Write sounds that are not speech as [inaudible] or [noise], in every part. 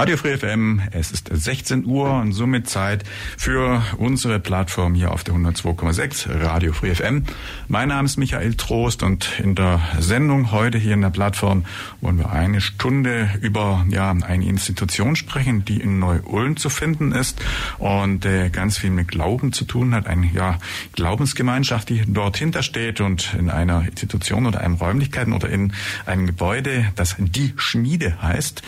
Radio Free FM, es ist 16 Uhr und somit Zeit für unsere Plattform hier auf der 102,6 Radio Free FM. Mein Name ist Michael Trost und in der Sendung heute hier in der Plattform wollen wir eine Stunde über ja, eine Institution sprechen, die in Neu-Ulm zu finden ist und äh, ganz viel mit Glauben zu tun hat. Eine ja, Glaubensgemeinschaft, die dort hintersteht und in einer Institution oder einem Räumlichkeiten oder in einem Gebäude, das die Schmiede heißt,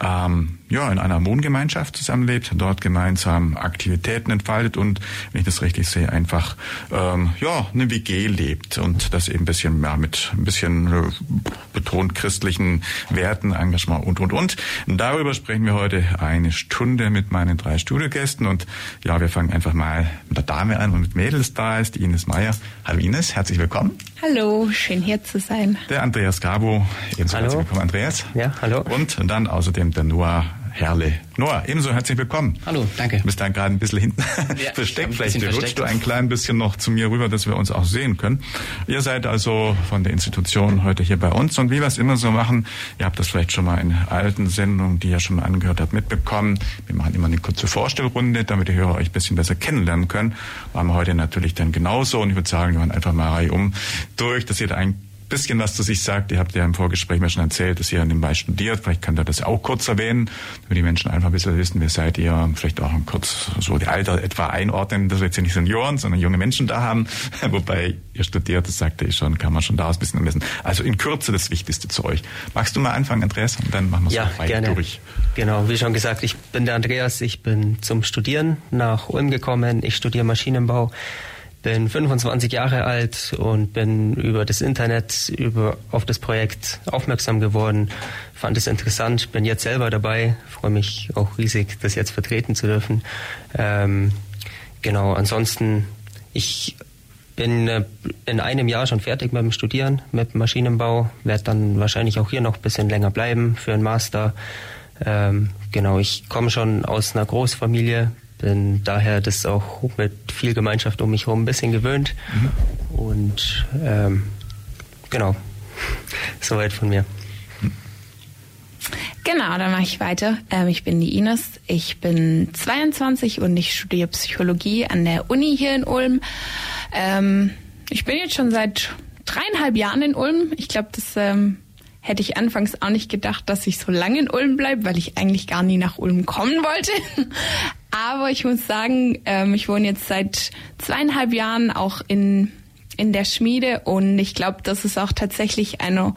ähm, ja, in einer Wohngemeinschaft zusammenlebt, dort gemeinsam Aktivitäten entfaltet und, wenn ich das richtig sehe, einfach ähm, ja eine WG lebt und das eben ein bisschen ja, mit ein bisschen äh, betont christlichen Werten, Engagement und und und. Darüber sprechen wir heute eine Stunde mit meinen drei Studiogästen und ja, wir fangen einfach mal mit der Dame an und mit Mädels da ist, die Ines Meyer. Hallo Ines, herzlich willkommen. Hallo, schön hier zu sein. Der Andreas Gabo, ebenso hallo. herzlich willkommen Andreas. Ja, hallo. Und dann außerdem der Noah Herle. Noah, ebenso herzlich willkommen. Hallo, danke. Du bist da gerade ein bisschen hinten [laughs] Ja, Vielleicht rutscht versteckt. du ein klein bisschen noch zu mir rüber, dass wir uns auch sehen können. Ihr seid also von der Institution heute hier bei uns und wie wir es immer so machen, ihr habt das vielleicht schon mal in alten Sendungen, die ihr schon mal angehört habt, mitbekommen. Wir machen immer eine kurze Vorstellrunde, damit die Hörer euch ein bisschen besser kennenlernen können. Machen wir heute natürlich dann genauso und ich würde sagen, wir machen einfach mal Reihe um durch, dass ihr da ein bisschen was zu sich sagt. Ihr habt ja im Vorgespräch mir schon erzählt, dass ihr nebenbei studiert. Vielleicht könnt ihr das auch kurz erwähnen, damit die Menschen einfach ein bisschen wissen, wer seid ihr. Vielleicht auch kurz so die Alter etwa einordnen, dass wir jetzt hier nicht Senioren, sondern junge Menschen da haben. [laughs] Wobei ihr studiert, das sagte ich schon, kann man schon daraus ein bisschen messen. Also in Kürze das Wichtigste zu euch. Magst du mal anfangen, Andreas? Und dann machen wir es Ja, weiter gerne. durch. Genau, wie schon gesagt, ich bin der Andreas, ich bin zum Studieren nach Ulm gekommen. Ich studiere Maschinenbau, bin 25 Jahre alt und bin über das Internet über, auf das Projekt aufmerksam geworden, fand es interessant, bin jetzt selber dabei, freue mich auch riesig, das jetzt vertreten zu dürfen. Ähm, genau, ansonsten, ich bin äh, in einem Jahr schon fertig mit dem Studieren, mit Maschinenbau, werde dann wahrscheinlich auch hier noch ein bisschen länger bleiben für einen Master. Ähm, genau, ich komme schon aus einer Großfamilie, bin daher das auch mit viel Gemeinschaft um mich herum ein bisschen gewöhnt. Und ähm, genau, soweit von mir. Genau, dann mache ich weiter. Ähm, ich bin die Ines, ich bin 22 und ich studiere Psychologie an der Uni hier in Ulm. Ähm, ich bin jetzt schon seit dreieinhalb Jahren in Ulm. Ich glaube, das ähm, hätte ich anfangs auch nicht gedacht, dass ich so lange in Ulm bleibe, weil ich eigentlich gar nie nach Ulm kommen wollte. Aber ich muss sagen, ähm, ich wohne jetzt seit zweieinhalb Jahren auch in in der Schmiede und ich glaube, das ist auch tatsächlich einer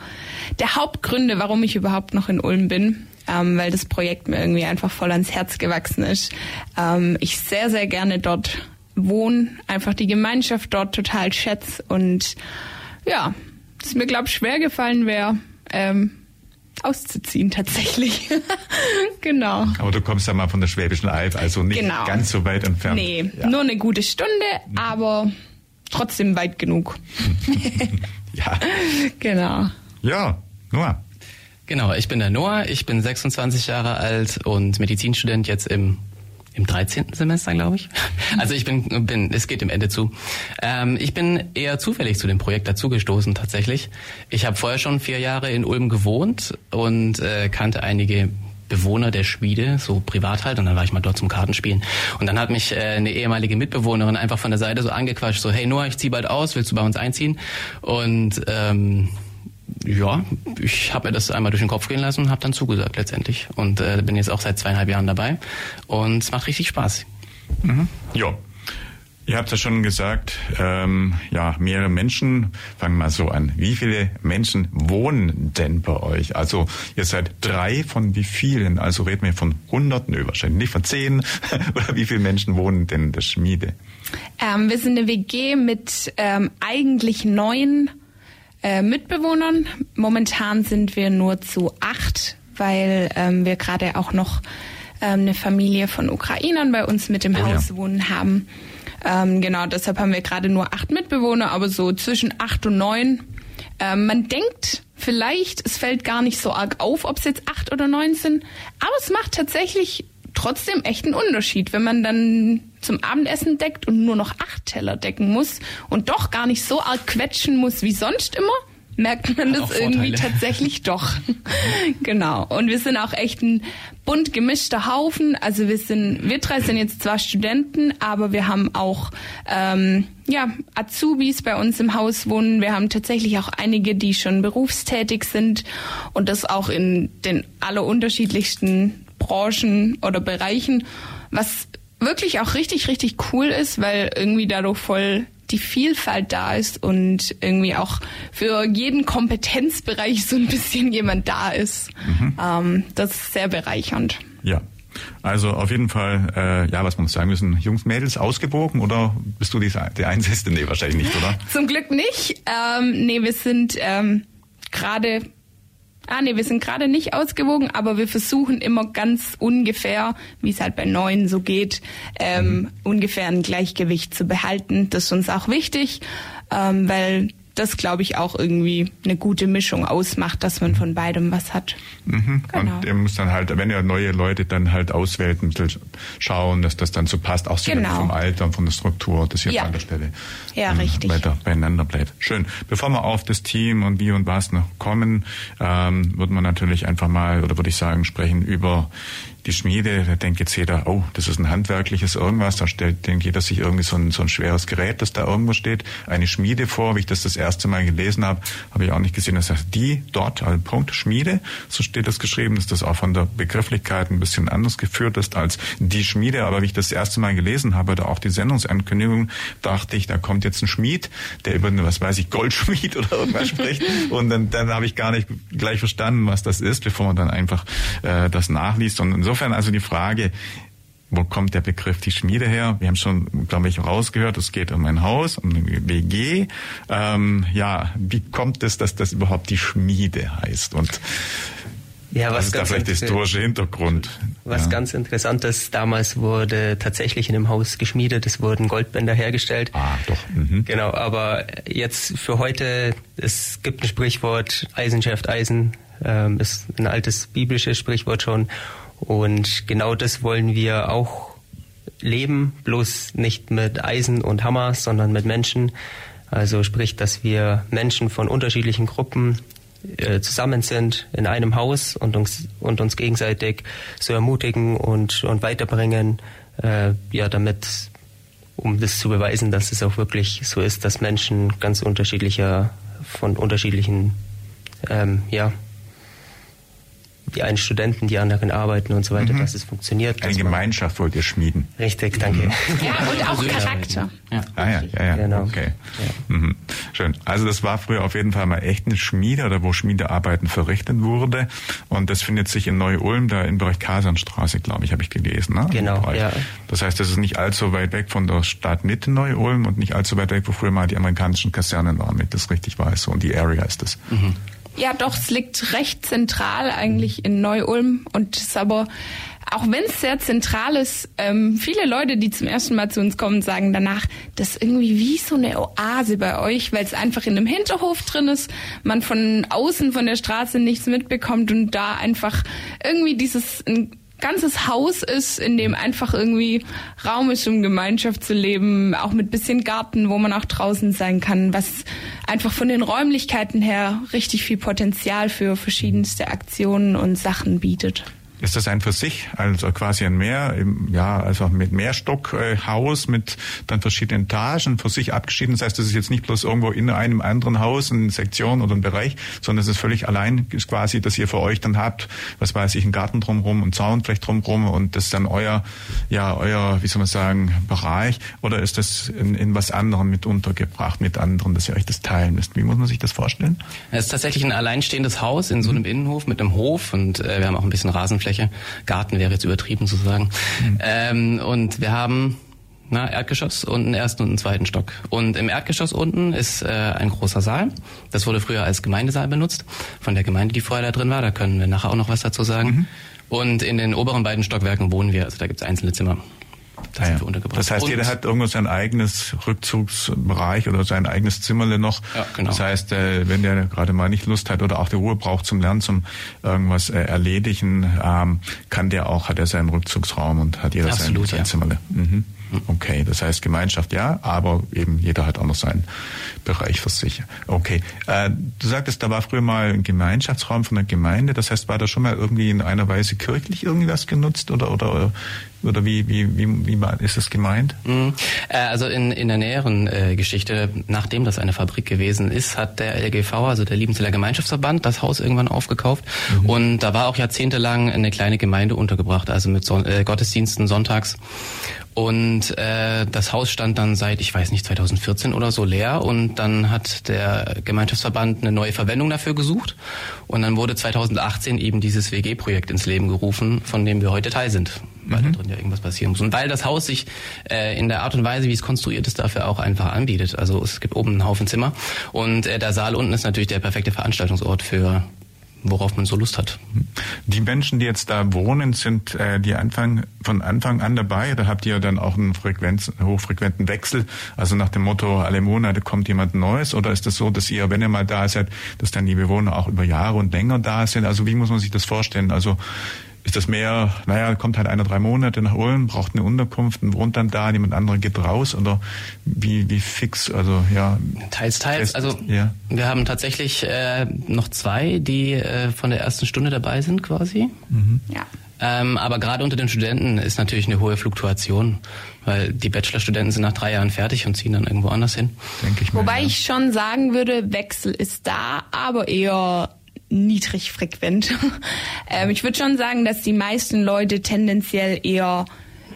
der Hauptgründe, warum ich überhaupt noch in Ulm bin, ähm, weil das Projekt mir irgendwie einfach voll ans Herz gewachsen ist. Ähm, ich sehr, sehr gerne dort wohne, einfach die Gemeinschaft dort total schätze und ja, es mir, glaube ich, schwer gefallen wäre, ähm, auszuziehen tatsächlich. [laughs] genau. Aber du kommst ja mal von der Schwäbischen Alb, also nicht Genau. ganz so weit entfernt. Nee, Ja. nur eine gute Stunde, aber trotzdem weit genug. [laughs] ja. [laughs] genau. ja, Noah. Genau, ich bin der Noah, ich bin 26 Jahre alt und Medizinstudent jetzt im im 13. Semester, glaube ich. [laughs] Also ich bin, bin, es geht dem Ende zu. Ähm, ich bin eher zufällig zu dem Projekt dazugestoßen tatsächlich. Ich habe vorher schon vier Jahre in Ulm gewohnt und äh, kannte einige Bewohner der Schmiede, so privat halt, und dann war ich mal dort zum Kartenspielen. Und dann hat mich äh, eine ehemalige Mitbewohnerin einfach von der Seite so angequatscht, so, hey Noah, ich zieh bald aus, willst du bei uns einziehen? Und ähm, ja, ich habe mir das einmal durch den Kopf gehen lassen und habe dann zugesagt letztendlich. Und äh, bin jetzt auch seit zweieinhalb Jahren dabei und es macht richtig Spaß. Ja. Ihr habt ja schon gesagt, ähm, ja, mehrere Menschen. Fangen wir mal so an. Wie viele Menschen wohnen denn bei euch? Also ihr seid drei von wie vielen? Also reden wir von Hunderten, nö, wahrscheinlich nicht von zehn. [laughs] Oder wie viele Menschen wohnen denn in der Schmiede? Ähm, wir sind eine WG mit ähm, eigentlich neun äh, Mitbewohnern. Momentan sind wir nur zu acht, weil ähm, wir gerade auch noch ähm, eine Familie von Ukrainern bei uns mit im Oh ja. Haus wohnen haben. Ähm, genau, deshalb haben wir gerade nur acht Mitbewohner, aber so zwischen acht und neun. Ähm, man denkt vielleicht, es fällt gar nicht so arg auf, ob es jetzt acht oder neun sind, aber es macht tatsächlich trotzdem echt einen Unterschied, wenn man dann zum Abendessen deckt und nur noch acht Teller decken muss und doch gar nicht so arg quetschen muss wie sonst immer, merkt man das irgendwie [laughs] tatsächlich doch. genau. Und wir sind auch echt ein bunt gemischter Haufen. Also wir sind, wir drei sind jetzt zwar Studenten, aber wir haben auch ähm, ja, Azubis bei uns im Haus wohnen. Wir haben tatsächlich auch einige, die schon berufstätig sind und das auch in den allerunterschiedlichsten Branchen oder Bereichen, was wirklich auch richtig, richtig cool ist, weil irgendwie dadurch voll die Vielfalt da ist und irgendwie auch für jeden Kompetenzbereich so ein bisschen [laughs] jemand da ist. Ähm, das ist sehr bereichernd. Ja. Also auf jeden Fall, äh, ja, was man sagen müssen, Jungs, Mädels ausgewogen oder bist du die, die Einzige? Nee, wahrscheinlich nicht, oder? [laughs] Zum Glück nicht. Ähm, nee, wir sind ähm, gerade, ah nee, wir sind gerade nicht ausgewogen, aber wir versuchen immer ganz ungefähr, wie es halt bei Neuen so geht, ähm, ungefähr ein Gleichgewicht zu behalten. Das ist uns auch wichtig, ähm, weil das, glaube ich, auch irgendwie eine gute Mischung ausmacht, dass man von beidem was hat. Mhm. Genau. Und ihr müsst dann halt, wenn ihr neue Leute dann halt auswählt, ein bisschen schauen, dass das dann so passt, auch sicherlich Genau. vom Alter und von der Struktur, dass ihr Ja. an der Stelle Ja, ähm, richtig. weiter beieinander bleibt. Schön. Bevor wir auf das Team und wie und was noch kommen, ähm, würde man natürlich einfach mal, oder würde ich sagen, sprechen über die Schmiede. Da denkt jetzt jeder, oh, das ist ein handwerkliches irgendwas. Da stellt, denkt jeder sich irgendwie so ein, so ein schweres Gerät, das da irgendwo steht, eine Schmiede vor. Wie ich das das erste Mal gelesen habe, habe ich auch nicht gesehen, das heißt die dort, also Punkt, Schmiede. So steht das geschrieben, dass das auch von der Begrifflichkeit ein bisschen anders geführt ist als die Schmiede. Aber wie ich das erste Mal gelesen habe, oder auch die Sendungsankündigung, dachte ich, da kommt jetzt ein Schmied, der über was weiß ich, Goldschmied [laughs] oder irgendwas spricht. Und dann, dann habe ich gar nicht gleich verstanden, was das ist, bevor man dann einfach äh, das nachliest. Und insofern also die Frage, wo kommt der Begriff die Schmiede her? Wir haben schon, glaube ich, rausgehört, es geht um ein Haus, um eine WG. Ähm, ja, wie kommt es, dass das überhaupt die Schmiede heißt? Und Ja, was ist da vielleicht der historische Hintergrund? Was ja. ganz interessant ist, damals wurde tatsächlich in dem Haus geschmiedet, es wurden Goldbänder hergestellt. Ah, doch. Mhm. Genau, aber jetzt für heute, es gibt ein Sprichwort, Eisen schärft Eisen, ähm, ist ein altes biblisches Sprichwort schon. Und genau das wollen wir auch leben, bloß nicht mit Eisen und Hammer, sondern mit Menschen. Also sprich, dass wir Menschen von unterschiedlichen Gruppen äh, zusammen sind in einem Haus und uns, und uns gegenseitig so ermutigen und, und weiterbringen, äh, ja, damit, um das zu beweisen, dass es auch wirklich so ist, dass Menschen ganz unterschiedlicher, von unterschiedlichen, ähm, ja, die einen Studenten, die anderen arbeiten und so weiter, dass es funktioniert. Eine Gemeinschaft wollt ihr schmieden. Richtig, danke. Ja, und auch Persönlichkeit. Charakter. Ja. Ah ja, ja, ja. Genau. Okay. Mhm. Schön. Also das war früher auf jeden Fall mal echt eine Schmiede oder wo Schmiedearbeiten verrichtet wurde. Und das findet sich in Neu-Ulm, da im Bereich Kasernstraße, glaube ich, habe ich gelesen. Ne? Genau, ja. Das heißt, das ist nicht allzu weit weg von der Stadtmitte Neu-Ulm und nicht allzu weit weg, wo früher mal die amerikanischen Kasernen waren, wenn ich das richtig weiß. So, und die Area ist das. Ja, doch, es liegt recht zentral eigentlich in Neu-Ulm und ist aber, auch wenn es sehr zentral ist, ähm, viele Leute, die zum ersten Mal zu uns kommen, sagen danach, das ist irgendwie wie so eine Oase bei euch, weil es einfach in einem Hinterhof drin ist, man von außen von der Straße nichts mitbekommt und da einfach irgendwie dieses ein ganzes Haus ist, in dem einfach irgendwie Raum ist, um Gemeinschaft zu leben, auch mit bisschen Garten, wo man auch draußen sein kann, was einfach von den Räumlichkeiten her richtig viel Potenzial für verschiedenste Aktionen und Sachen bietet. Ist das ein für sich, also quasi ein Mehr, im- ja, also mit Mehrstockhaus mit dann verschiedenen Etagen für sich abgeschieden? Das heißt, das ist jetzt nicht bloß irgendwo in einem anderen Haus, eine Sektion oder ein Bereich, sondern es ist völlig allein ist quasi, dass ihr für euch dann habt, was weiß ich, einen Garten drumherum, einen Zaun vielleicht drumherum und das ist dann euer, ja, euer, wie soll man sagen, Bereich oder ist das in, in was anderem mit untergebracht, mit anderen, dass ihr euch das teilen müsst? Wie muss man sich das vorstellen? Es ist tatsächlich ein alleinstehendes Haus in so einem Innenhof mit einem Hof und äh, wir haben auch ein bisschen Rasenfläche. Garten wäre jetzt übertrieben zu sagen. Ähm, und wir haben Na, Erdgeschoss und einen ersten und einen zweiten Stock. Und im Erdgeschoss unten ist äh, ein großer Saal. Das wurde früher als Gemeindesaal benutzt, von der Gemeinde, die vorher da drin war. Da können wir nachher auch noch was dazu sagen. Mhm. Und in den oberen beiden Stockwerken wohnen wir. Also da gibt es einzelne Zimmer. Da sind wir untergebracht. Das heißt, jeder hat irgendwo sein eigenes Rückzugsbereich oder sein eigenes Zimmerle noch. Ja, genau. Das heißt, äh, wenn der gerade mal nicht Lust hat oder auch die Ruhe braucht zum Lernen, zum irgendwas äh, erledigen, ähm, kann der auch, hat er seinen Rückzugsraum und hat jeder Absolut, sein, sein ja. Zimmerle. Mhm. Okay, das heißt Gemeinschaft ja, aber eben jeder hat auch noch seinen Bereich für sich. Okay, äh, du sagtest, da war früher mal ein Gemeinschaftsraum von der Gemeinde. Das heißt, war da schon mal irgendwie in einer Weise kirchlich irgendwas genutzt oder oder oder wie wie wie, wie ist das gemeint? Mhm. Äh, also in in der näheren äh, Geschichte, nachdem das eine Fabrik gewesen ist, hat der LGV, also der Liebenzeller Gemeinschaftsverband, das Haus irgendwann aufgekauft mhm. und da war auch jahrzehntelang eine kleine Gemeinde untergebracht, also mit Son äh, Gottesdiensten sonntags und äh, das Haus stand dann seit, ich weiß nicht, 2014 oder so leer. Und dann hat der Gemeinschaftsverband eine neue Verwendung dafür gesucht. Und dann wurde 2018 eben dieses WG-Projekt ins Leben gerufen, von dem wir heute Teil sind. Weil mhm. da drin ja irgendwas passieren muss. Und weil das Haus sich äh, in der Art und Weise, wie es konstruiert ist, dafür auch einfach anbietet. Also es gibt oben einen Haufen Zimmer. Und äh, der Saal unten ist natürlich der perfekte Veranstaltungsort für worauf man so Lust hat. Die Menschen, die jetzt da wohnen, sind äh, die Anfang, von Anfang an dabei. Da habt ihr dann auch einen Frequenz, hochfrequenten Wechsel. Also nach dem Motto, alle Monate kommt jemand Neues. Oder ist es das so, dass ihr, wenn ihr mal da seid, dass dann die Bewohner auch über Jahre und länger da sind? Also wie muss man sich das vorstellen? Also ist das mehr, naja, kommt halt einer drei Monate nach Ulm, braucht eine Unterkunft und wohnt dann da, jemand anderer geht raus oder wie, wie fix, also ja. Teils, teils. also ja. wir haben tatsächlich äh, noch zwei, die äh, von der ersten Stunde dabei sind quasi. Mhm. Ja. Ähm, aber gerade unter den Studenten ist natürlich eine hohe Fluktuation, weil die Bachelorstudenten sind nach drei Jahren fertig und ziehen dann irgendwo anders hin. Denke ich mal, Wobei ja. ich schon sagen würde, Wechsel ist da, aber eher niedrig frequent. [laughs] ähm, ich würde schon sagen, dass die meisten Leute tendenziell eher,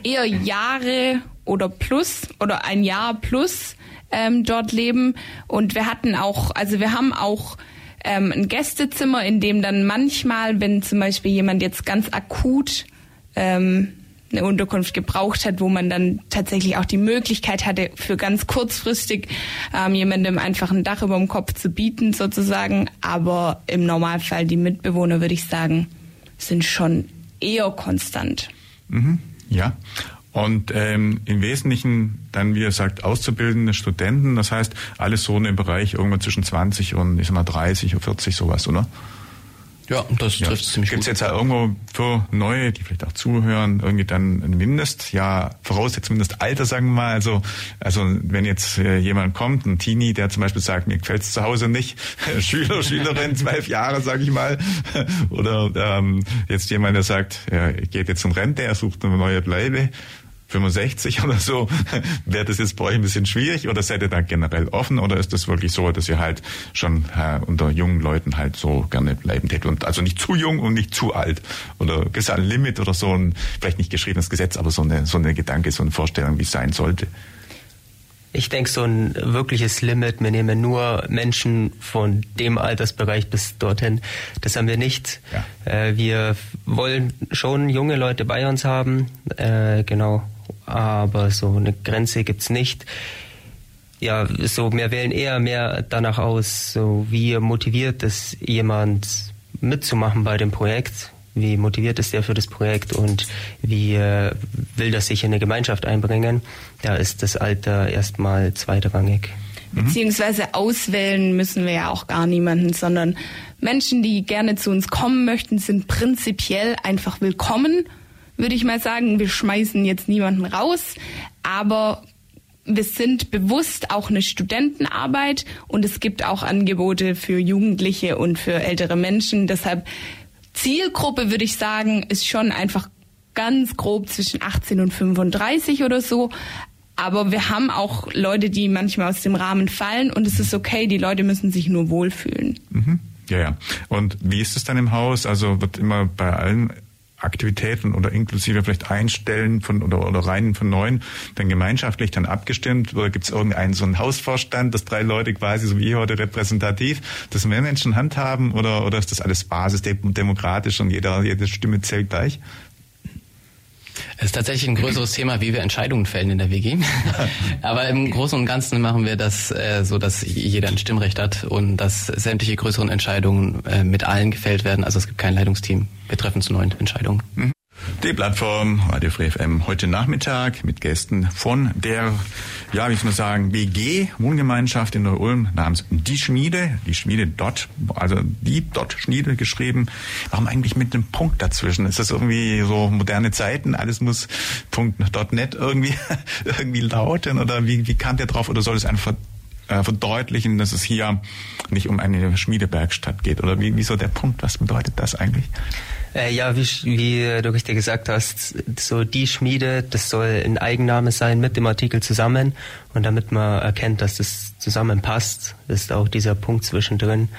eher Jahre oder plus oder ein Jahr plus ähm, dort leben. Und wir hatten auch, also wir haben auch ähm, ein Gästezimmer, in dem dann manchmal, wenn zum Beispiel jemand jetzt ganz akut ähm, eine Unterkunft gebraucht hat, wo man dann tatsächlich auch die Möglichkeit hatte, für ganz kurzfristig ähm, jemandem einfach ein Dach über dem Kopf zu bieten sozusagen. Aber im Normalfall die Mitbewohner, würde ich sagen, sind schon eher konstant. Mhm, ja. Und ähm, im Wesentlichen dann, wie ihr sagt, auszubildende Studenten, das heißt alles so dem Bereich irgendwann zwischen 20 und ich sag mal 30 oder 40 sowas, oder? Ja, das ja. trifft ziemlich Gibt's gut. Gibt es jetzt ja irgendwo für Neue, die vielleicht auch zuhören, irgendwie dann ein Mindest, ja, voraussetzt zumindest Alter, sagen wir mal. Also, also wenn jetzt äh, jemand kommt, ein Teenie, der zum Beispiel sagt, mir gefällt's zu Hause nicht, [laughs] Schüler, Schülerin, [laughs] zwölf Jahre, sage ich mal, oder ähm, jetzt jemand, der sagt, er geht jetzt in Rente, er sucht eine neue Bleibe, 65 oder so, [laughs] wäre das jetzt bei euch ein bisschen schwierig oder seid ihr da generell offen oder ist das wirklich so, dass ihr halt schon äh, unter jungen Leuten halt so gerne bleiben tätet und also nicht zu jung und nicht zu alt oder gibt es ein Limit oder so ein vielleicht nicht geschriebenes Gesetz, aber so eine so eine Gedanke, so eine Vorstellung, wie es sein sollte? Ich denke, so ein wirkliches Limit, wir nehmen nur Menschen von dem Altersbereich bis dorthin, das haben wir nicht. Ja. Äh, wir wollen schon junge Leute bei uns haben, äh, genau, aber so eine Grenze gibt's nicht. Ja, so wir wählen eher mehr danach aus, so wie motiviert ist jemand mitzumachen bei dem Projekt, wie motiviert ist er für das Projekt und wie äh, will das sich in eine Gemeinschaft einbringen. Da ist das Alter erstmal zweitrangig. Mhm. Beziehungsweise auswählen müssen wir ja auch gar niemanden, sondern Menschen, die gerne zu uns kommen möchten, sind prinzipiell einfach willkommen würde ich mal sagen. Wir schmeißen jetzt niemanden raus, aber wir sind bewusst auch eine Studentenarbeit und es gibt auch Angebote für Jugendliche und für ältere Menschen. Deshalb Zielgruppe würde ich sagen, ist schon einfach ganz grob zwischen 18 und 35 oder so. Aber wir haben auch Leute, die manchmal aus dem Rahmen fallen und es ist okay, die Leute müssen sich nur wohlfühlen. Mhm. Ja, ja. Und wie ist es dann im Haus? Also wird immer bei allen Aktivitäten oder inklusive vielleicht Einstellen von oder, oder Reihen von neuen dann gemeinschaftlich dann abgestimmt oder gibt es irgendeinen so einen Hausvorstand, dass drei Leute quasi so wie heute repräsentativ das mehr Menschen handhaben oder oder ist das alles basisdemokratisch und jeder jede Stimme zählt gleich? Es ist tatsächlich ein größeres [clears throat] Thema, wie wir Entscheidungen fällen in der WG. [laughs] Aber im Großen und Ganzen machen wir das äh, so, dass jeder ein Stimmrecht hat und dass sämtliche größeren Entscheidungen äh, mit allen gefällt werden. Also es gibt kein Leitungsteam. Wir treffen zu neuen Entscheidungen. Mhm. Die Plattform Radio Free FM heute Nachmittag mit Gästen von der, ja, wie soll man sagen, WG, Wohngemeinschaft in Neu-Ulm namens Die Schmiede, die Schmiede dort, also die dort Schmiede geschrieben. Warum eigentlich mit einem Punkt dazwischen? Ist das irgendwie so moderne Zeiten? Alles muss Punkt .net irgendwie, [laughs] irgendwie lauten oder wie, wie kam der drauf? Oder soll es einfach äh, verdeutlichen, dass es hier nicht um eine Schmiedewerkstatt geht? Oder wie, wieso der Punkt? Was bedeutet das eigentlich? Äh, ja, wie, wie du richtig gesagt hast, so die Schmiede, das soll ein Eigenname sein mit dem Artikel zusammen. Und damit man erkennt, dass das zusammenpasst, ist auch dieser Punkt zwischendrin.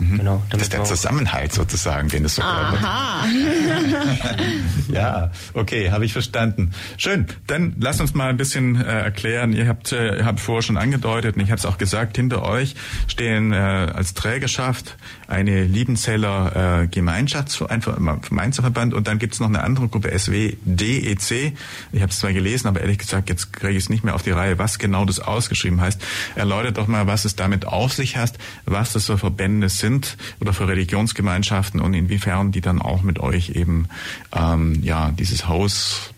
Mhm. Genau, das ist der Zusammenhalt sozusagen, den es so Aha. [laughs] ja, okay, habe ich verstanden. Schön. Dann lass uns mal ein bisschen äh, erklären. Ihr habt, äh, ihr habt vorher schon angedeutet und ich habe es auch gesagt, hinter euch stehen äh, als Trägerschaft eine Liebenzeller äh, Gemeinschaft, ein Gemeinschaftsverband und dann gibt es noch eine andere Gruppe, SWDEC. Ich habe es zwar gelesen, aber ehrlich gesagt, jetzt kriege ich es nicht mehr auf die Reihe, was genau das ausgeschrieben heißt. Erläutert doch mal, was es damit auf sich hat, was das für Verbände sind sind oder für Religionsgemeinschaften und inwiefern die dann auch mit euch eben ähm, ja dieses Haus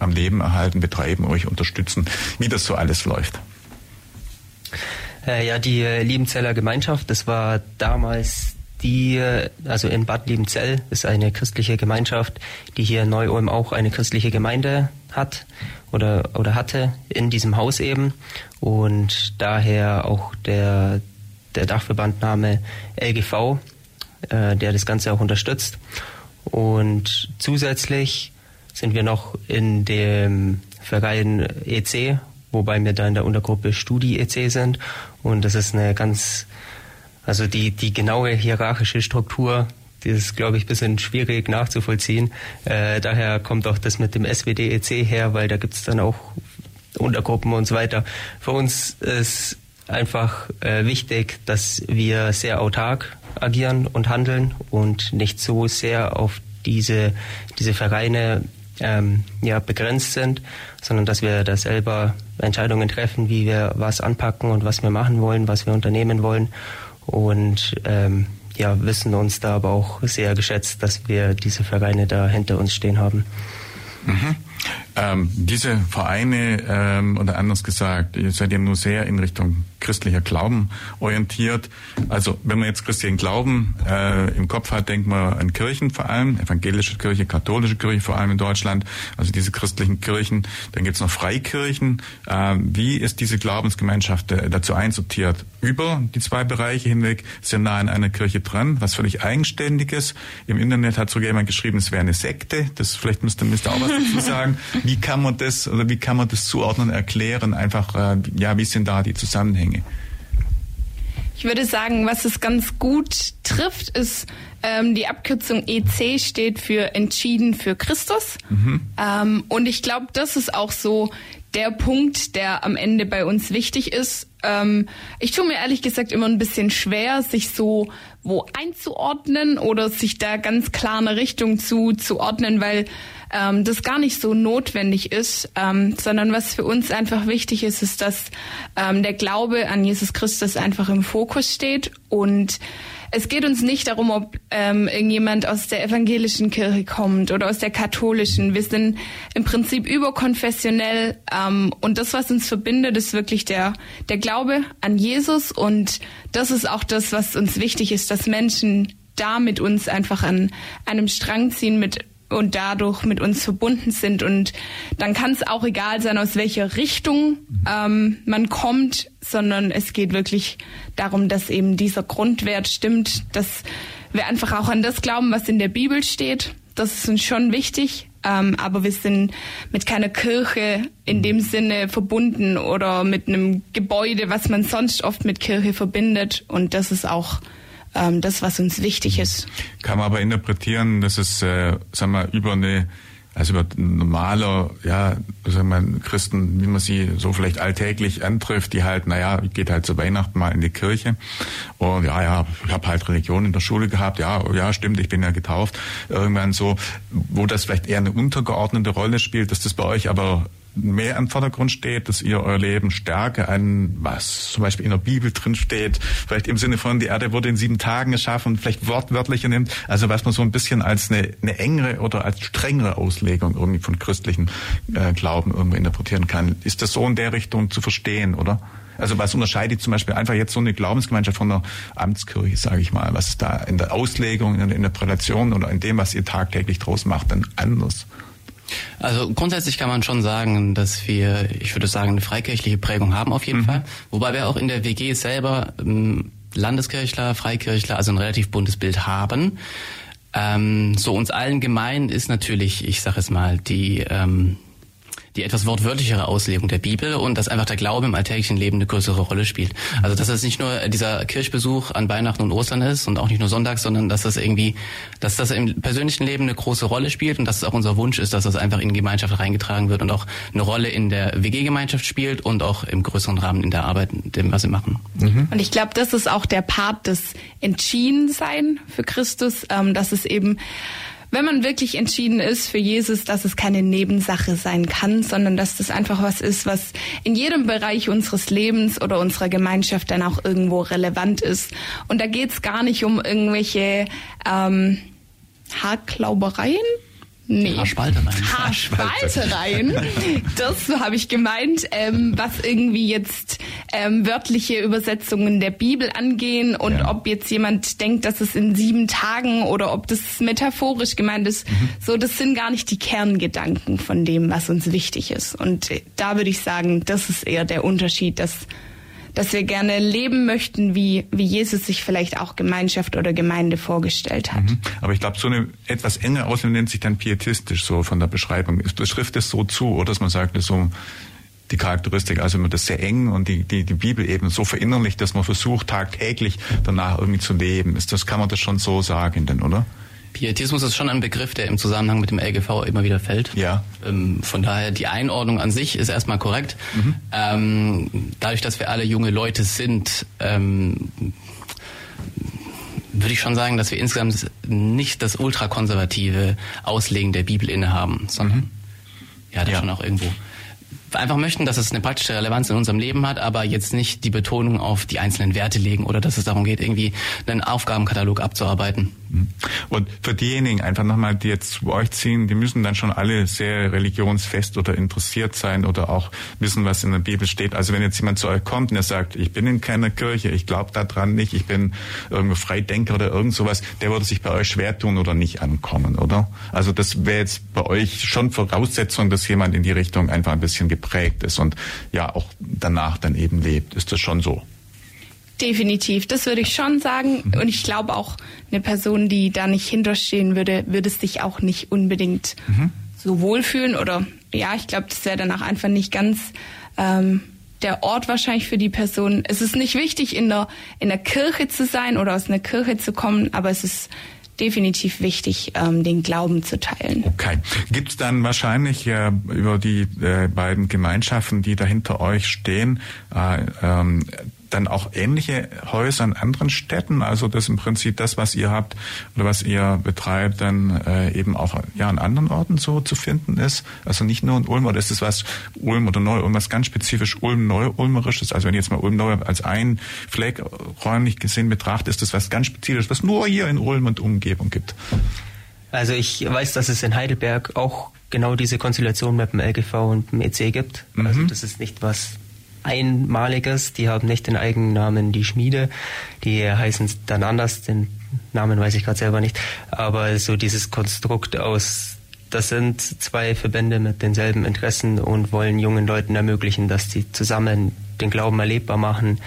am Leben erhalten, betreiben, euch unterstützen, wie das so alles läuft. Äh, ja, die äh, Liebenzeller Gemeinschaft, das war damals die, äh, also in Bad Liebenzell ist eine christliche Gemeinschaft, die hier in Neu-Ulm auch eine christliche Gemeinde hat oder, oder hatte in diesem Haus eben und daher auch der, der Dachverbandname LGV, äh, der das Ganze auch unterstützt. Und zusätzlich sind wir noch in dem Verein EC, wobei wir da in der Untergruppe Studi EC sind. Und das ist eine ganz, also die, die genaue hierarchische Struktur, die ist, glaube ich, ein bisschen schwierig nachzuvollziehen. Äh, daher kommt auch das mit dem SWD EC her, weil da gibt es dann auch Untergruppen und so weiter. Für uns ist einfach äh, wichtig, dass wir sehr autark agieren und handeln und nicht so sehr auf diese, diese Vereine ähm, ja, begrenzt sind, sondern dass wir da selber Entscheidungen treffen, wie wir was anpacken und was wir machen wollen, was wir unternehmen wollen und ähm, ja, wissen uns da aber auch sehr geschätzt, dass wir diese Vereine da hinter uns stehen haben. Mhm. Ähm, diese Vereine, ähm, oder anders gesagt, ihr seid ja nur sehr in Richtung christlicher Glauben orientiert. Also wenn man jetzt christlichen Glauben äh, im Kopf hat, denkt man an Kirchen vor allem, evangelische Kirche, katholische Kirche vor allem in Deutschland, also diese christlichen Kirchen. Dann gibt's noch Freikirchen. Äh, wie ist diese Glaubensgemeinschaft äh, dazu einsortiert? Über die zwei Bereiche hinweg, sehr nah an einer Kirche dran, was völlig Eigenständiges. Im Internet hat sogar jemand geschrieben, es wäre eine Sekte. Das vielleicht müsste, müsste auch was dazu [laughs] sagen. Wie kann man das oder wie kann man das zuordnen, erklären? Einfach, äh, ja, wie sind da die Zusammenhänge? Ich würde sagen, was es ganz gut trifft, ist ähm, die Abkürzung EC steht für entschieden für Christus. Mhm. Ähm, und ich glaube, das ist auch so der Punkt, der am Ende bei uns wichtig ist. Ähm, ich tue mir ehrlich gesagt immer ein bisschen schwer, sich so wo einzuordnen oder sich da ganz klar eine Richtung zu, zu ordnen, weil ähm, das gar nicht so notwendig ist, ähm, sondern was für uns einfach wichtig ist, ist, dass ähm, der Glaube an Jesus Christus einfach im Fokus steht und es geht uns nicht darum, ob ähm, irgendjemand aus der evangelischen Kirche kommt oder aus der katholischen. Wir sind im Prinzip überkonfessionell ähm, und das, was uns verbindet, ist wirklich der, der Glaube an Jesus und das ist auch das, was uns wichtig ist, dass Menschen da mit uns einfach an einem Strang ziehen, mit und dadurch mit uns verbunden sind. Und dann kann es auch egal sein, aus welcher Richtung ähm, man kommt, sondern es geht wirklich darum, dass eben dieser Grundwert stimmt, dass wir einfach auch an das glauben, was in der Bibel steht. Das ist uns schon wichtig. Ähm, aber wir sind mit keiner Kirche in dem Sinne verbunden oder mit einem Gebäude, was man sonst oft mit Kirche verbindet. Und das ist auch ähm, das, was uns wichtig ist. Kann man aber interpretieren, dass es, äh, sagen wir, über eine Also über normaler, ja, sagen wir Christen, wie man sie so vielleicht alltäglich antrifft, die halt, naja, geht halt zu Weihnachten mal in die Kirche und ja, ja, ich habe halt Religion in der Schule gehabt, ja, ja, stimmt, ich bin ja getauft. Irgendwann so, wo das vielleicht eher eine untergeordnete Rolle spielt, dass das bei euch aber mehr im Vordergrund steht, dass ihr euer Leben stärker an, was zum Beispiel in der Bibel drin steht, vielleicht im Sinne von, die Erde wurde in sieben Tagen geschaffen, vielleicht wortwörtlicher nimmt, also was man so ein bisschen als eine, eine engere oder als strengere Auslegung irgendwie von christlichen äh, Glauben irgendwie interpretieren kann. Ist das so in der Richtung zu verstehen, oder? Also was unterscheidet zum Beispiel einfach jetzt so eine Glaubensgemeinschaft von einer Amtskirche, sage ich mal, was ist da in der Auslegung, in der Interpretation oder in dem, was ihr tagtäglich draus macht, dann anders? Also grundsätzlich kann man schon sagen, dass wir, ich würde sagen, eine freikirchliche Prägung haben auf jeden mhm. Fall. Wobei wir auch in der WG selber ähm, Landeskirchler, Freikirchler, also ein relativ buntes Bild haben. Ähm, so uns allen gemein ist natürlich, ich sage es mal, die ähm, die etwas wortwörtlichere Auslegung der Bibel und dass einfach der Glaube im alltäglichen Leben eine größere Rolle spielt. Also dass es nicht nur dieser Kirchbesuch an Weihnachten und Ostern ist und auch nicht nur Sonntags, sondern dass das irgendwie, dass das im persönlichen Leben eine große Rolle spielt und dass es auch unser Wunsch ist, dass das einfach in die Gemeinschaft reingetragen wird und auch eine Rolle in der WG-Gemeinschaft spielt und auch im größeren Rahmen in der Arbeit, dem was wir machen. Mhm. Und ich glaube, das ist auch der Part des Entschiedensein für Christus, ähm, dass es eben wenn man wirklich entschieden ist für Jesus, dass es keine Nebensache sein kann, sondern dass das einfach was ist, was in jedem Bereich unseres Lebens oder unserer Gemeinschaft dann auch irgendwo relevant ist. Und da geht es gar nicht um irgendwelche ähm, Haarklaubereien, Nee. Haarspaltereien. Haarspaltereien. Das habe ich gemeint, ähm, was irgendwie jetzt ähm, wörtliche Übersetzungen der Bibel angehen und ja. ob jetzt jemand denkt, dass es in sieben Tagen oder ob das metaphorisch gemeint ist. Mhm. So, das sind gar nicht die Kerngedanken von dem, was uns wichtig ist. Und da würde ich sagen, das ist eher der Unterschied, dass dass wir gerne leben möchten, wie, wie Jesus sich vielleicht auch Gemeinschaft oder Gemeinde vorgestellt hat. Mhm. Aber ich glaube, so eine etwas enge Auslegung nennt sich dann pietistisch so von der Beschreibung. Es beschriftet es so zu, oder dass man sagt, so die Charakteristik, also wenn man das sehr eng und die, die, die Bibel eben so verinnerlicht, dass man versucht, tagtäglich danach irgendwie zu leben. Ist das, kann man das schon so sagen denn, oder? Pietismus ist schon ein Begriff, der im Zusammenhang mit dem LGV immer wieder fällt. Ja. Ähm, von daher, die Einordnung an sich ist erstmal korrekt. Mhm. Ähm, dadurch, dass wir alle junge Leute sind, ähm, würde ich schon sagen, dass wir insgesamt nicht das ultrakonservative Auslegen der Bibel innehaben, sondern mhm. ja, das ja. schon auch irgendwo einfach möchten, dass es eine praktische Relevanz in unserem Leben hat, aber jetzt nicht die Betonung auf die einzelnen Werte legen oder dass es darum geht, irgendwie einen Aufgabenkatalog abzuarbeiten. Und für diejenigen einfach nochmal, die jetzt zu euch ziehen, die müssen dann schon alle sehr religionsfest oder interessiert sein oder auch wissen, was in der Bibel steht. Also wenn jetzt jemand zu euch kommt und er sagt, ich bin in keiner Kirche, ich glaube daran nicht, ich bin irgendwo Freidenker oder irgend sowas, der würde sich bei euch schwer tun oder nicht ankommen, oder? Also das wäre jetzt bei euch schon Voraussetzung, dass jemand in die Richtung einfach ein bisschen geprägt ist und ja auch danach dann eben lebt. Ist das schon so? Definitiv, das würde ich schon sagen. Mhm. Und ich glaube auch, eine Person, die da nicht hinterstehen würde, würde sich auch nicht unbedingt mhm. so wohlfühlen. Oder ja, ich glaube, das wäre danach einfach nicht ganz ähm, der Ort wahrscheinlich für die Person. Es ist nicht wichtig, in der, in der Kirche zu sein oder aus einer Kirche zu kommen, aber es ist definitiv wichtig, ähm, den Glauben zu teilen. Okay. Gibt es dann wahrscheinlich äh, über die äh, beiden Gemeinschaften, die da hinter euch stehen, äh, ähm, dann auch ähnliche Häuser in anderen Städten, also das im Prinzip das, was ihr habt oder was ihr betreibt, dann äh, eben auch ja an anderen Orten so zu finden ist. Also nicht nur in Ulm oder ist es was Ulm oder Neu-Ulm, was ganz spezifisch Ulm-Neu-Ulmerisches. Also wenn ihr jetzt mal Ulm-Neu als ein Fleck räumlich gesehen betrachtet, ist das was ganz Spezifisches, was nur hier in Ulm und Umgebung gibt. Also ich weiß, dass es in Heidelberg auch genau diese Konstellation mit dem LGV und dem EC gibt. Also mhm. Also das ist nicht was Einmaliges. Die haben nicht den eigenen Namen Die Schmiede. Die heißen dann anders. Den Namen weiß ich gerade selber nicht. Aber so dieses Konstrukt aus, das sind zwei Verbände mit denselben Interessen und wollen jungen Leuten ermöglichen, dass sie zusammen den Glauben erlebbar machen.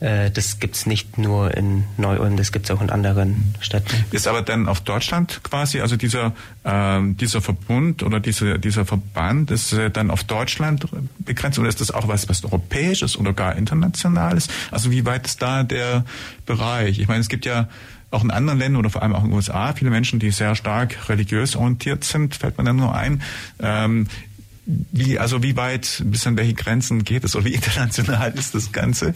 Äh, das gibt's nicht nur in Neu-Ulm, das gibt's auch in anderen Städten. Ist aber dann auf Deutschland quasi, also dieser, äh, dieser Verbund oder diese, dieser Verband ist äh, dann auf Deutschland begrenzt oder ist das auch was, was europäisches oder gar internationales? Also wie weit ist da der Bereich? Ich meine, es gibt ja auch in anderen Ländern oder vor allem auch in den USA viele Menschen, die sehr stark religiös orientiert sind, fällt mir dann nur ein. Ähm, wie, also wie weit, bis an welche Grenzen geht es oder wie international ist das Ganze?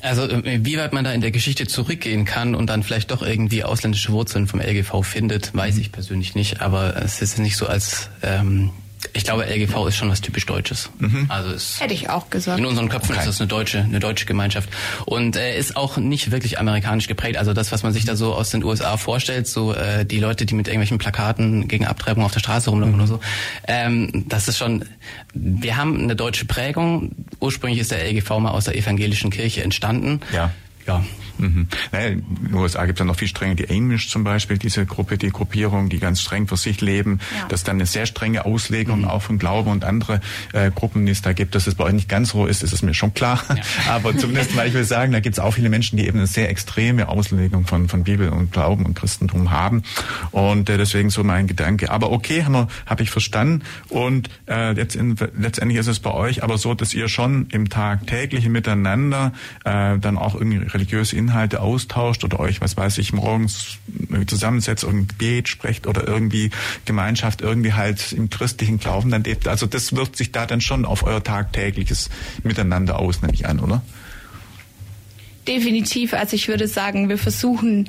Also äh, wie weit man da in der Geschichte zurückgehen kann und dann vielleicht doch irgendwie ausländische Wurzeln vom LGV findet, weiß ich persönlich nicht. Aber es ist nicht so, als ähm, ich glaube, LGV ist schon was typisch Deutsches. Mhm. Also es hätte ich auch gesagt. In unseren Köpfen okay. ist das eine deutsche, eine deutsche Gemeinschaft und äh, ist auch nicht wirklich amerikanisch geprägt. Also das, was man sich da so aus den USA vorstellt, so äh, die Leute, die mit irgendwelchen Plakaten gegen Abtreibung auf der Straße rumlaufen mhm. oder so, ähm, das ist schon. Wir haben eine deutsche Prägung. Ursprünglich ist der LGV mal aus der evangelischen Kirche entstanden. Ja. Ja, Mhm. Naja, in den USA gibt es ja noch viel strenger, die Amish zum Beispiel, diese Gruppe, die Gruppierung, die ganz streng für sich leben. Ja. Das ist dann eine sehr strenge Auslegung mhm. auch von Glauben und andere äh, Gruppen, es da gibt. Dass es bei euch nicht ganz so ist, ist es mir schon klar. Ja. [laughs] Aber zumindest mal, ich will sagen, da gibt es auch viele Menschen, die eben eine sehr extreme Auslegung von, von Bibel und Glauben und Christentum haben. Und äh, deswegen so mein Gedanke. Aber okay, habe hab ich verstanden. Und äh, jetzt in, letztendlich ist es bei euch aber so, dass ihr schon im Tag täglichen Miteinander äh, dann auch irgendwie religiöse Inhalte austauscht oder euch, was weiß ich, morgens zusammensetzt und Gebet sprecht oder irgendwie Gemeinschaft irgendwie halt im christlichen Glauben dann lebt. Also das wirkt sich da dann schon auf euer tagtägliches Miteinander aus, nehme ich an, oder? Definitiv. Also ich würde sagen, wir versuchen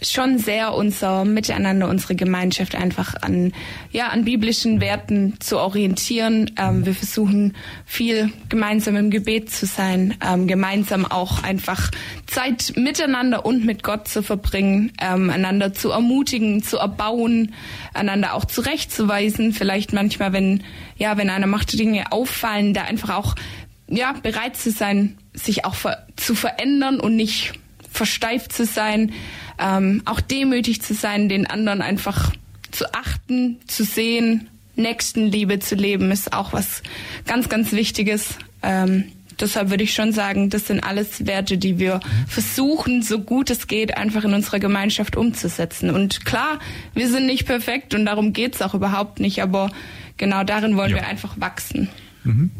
schon sehr unser Miteinander, unsere Gemeinschaft einfach an, ja, an biblischen Werten zu orientieren. Ähm, wir versuchen viel gemeinsam im Gebet zu sein, ähm, gemeinsam auch einfach Zeit miteinander und mit Gott zu verbringen, ähm, einander zu ermutigen, zu erbauen, einander auch zurechtzuweisen. Vielleicht manchmal, wenn, ja, wenn einer macht Dinge auffallen, da einfach auch, ja, bereit zu sein, sich auch ver zu verändern und nicht versteift zu sein ähm, auch demütig zu sein, den anderen einfach zu achten, zu sehen, Nächstenliebe zu leben, ist auch was ganz, ganz Wichtiges. Ähm, deshalb würde ich schon sagen, das sind alles Werte, die wir versuchen, so gut es geht, einfach in unserer Gemeinschaft umzusetzen. Und klar, wir sind nicht perfekt und darum geht's auch überhaupt nicht, aber genau darin wollen ja. wir einfach wachsen. Mhm.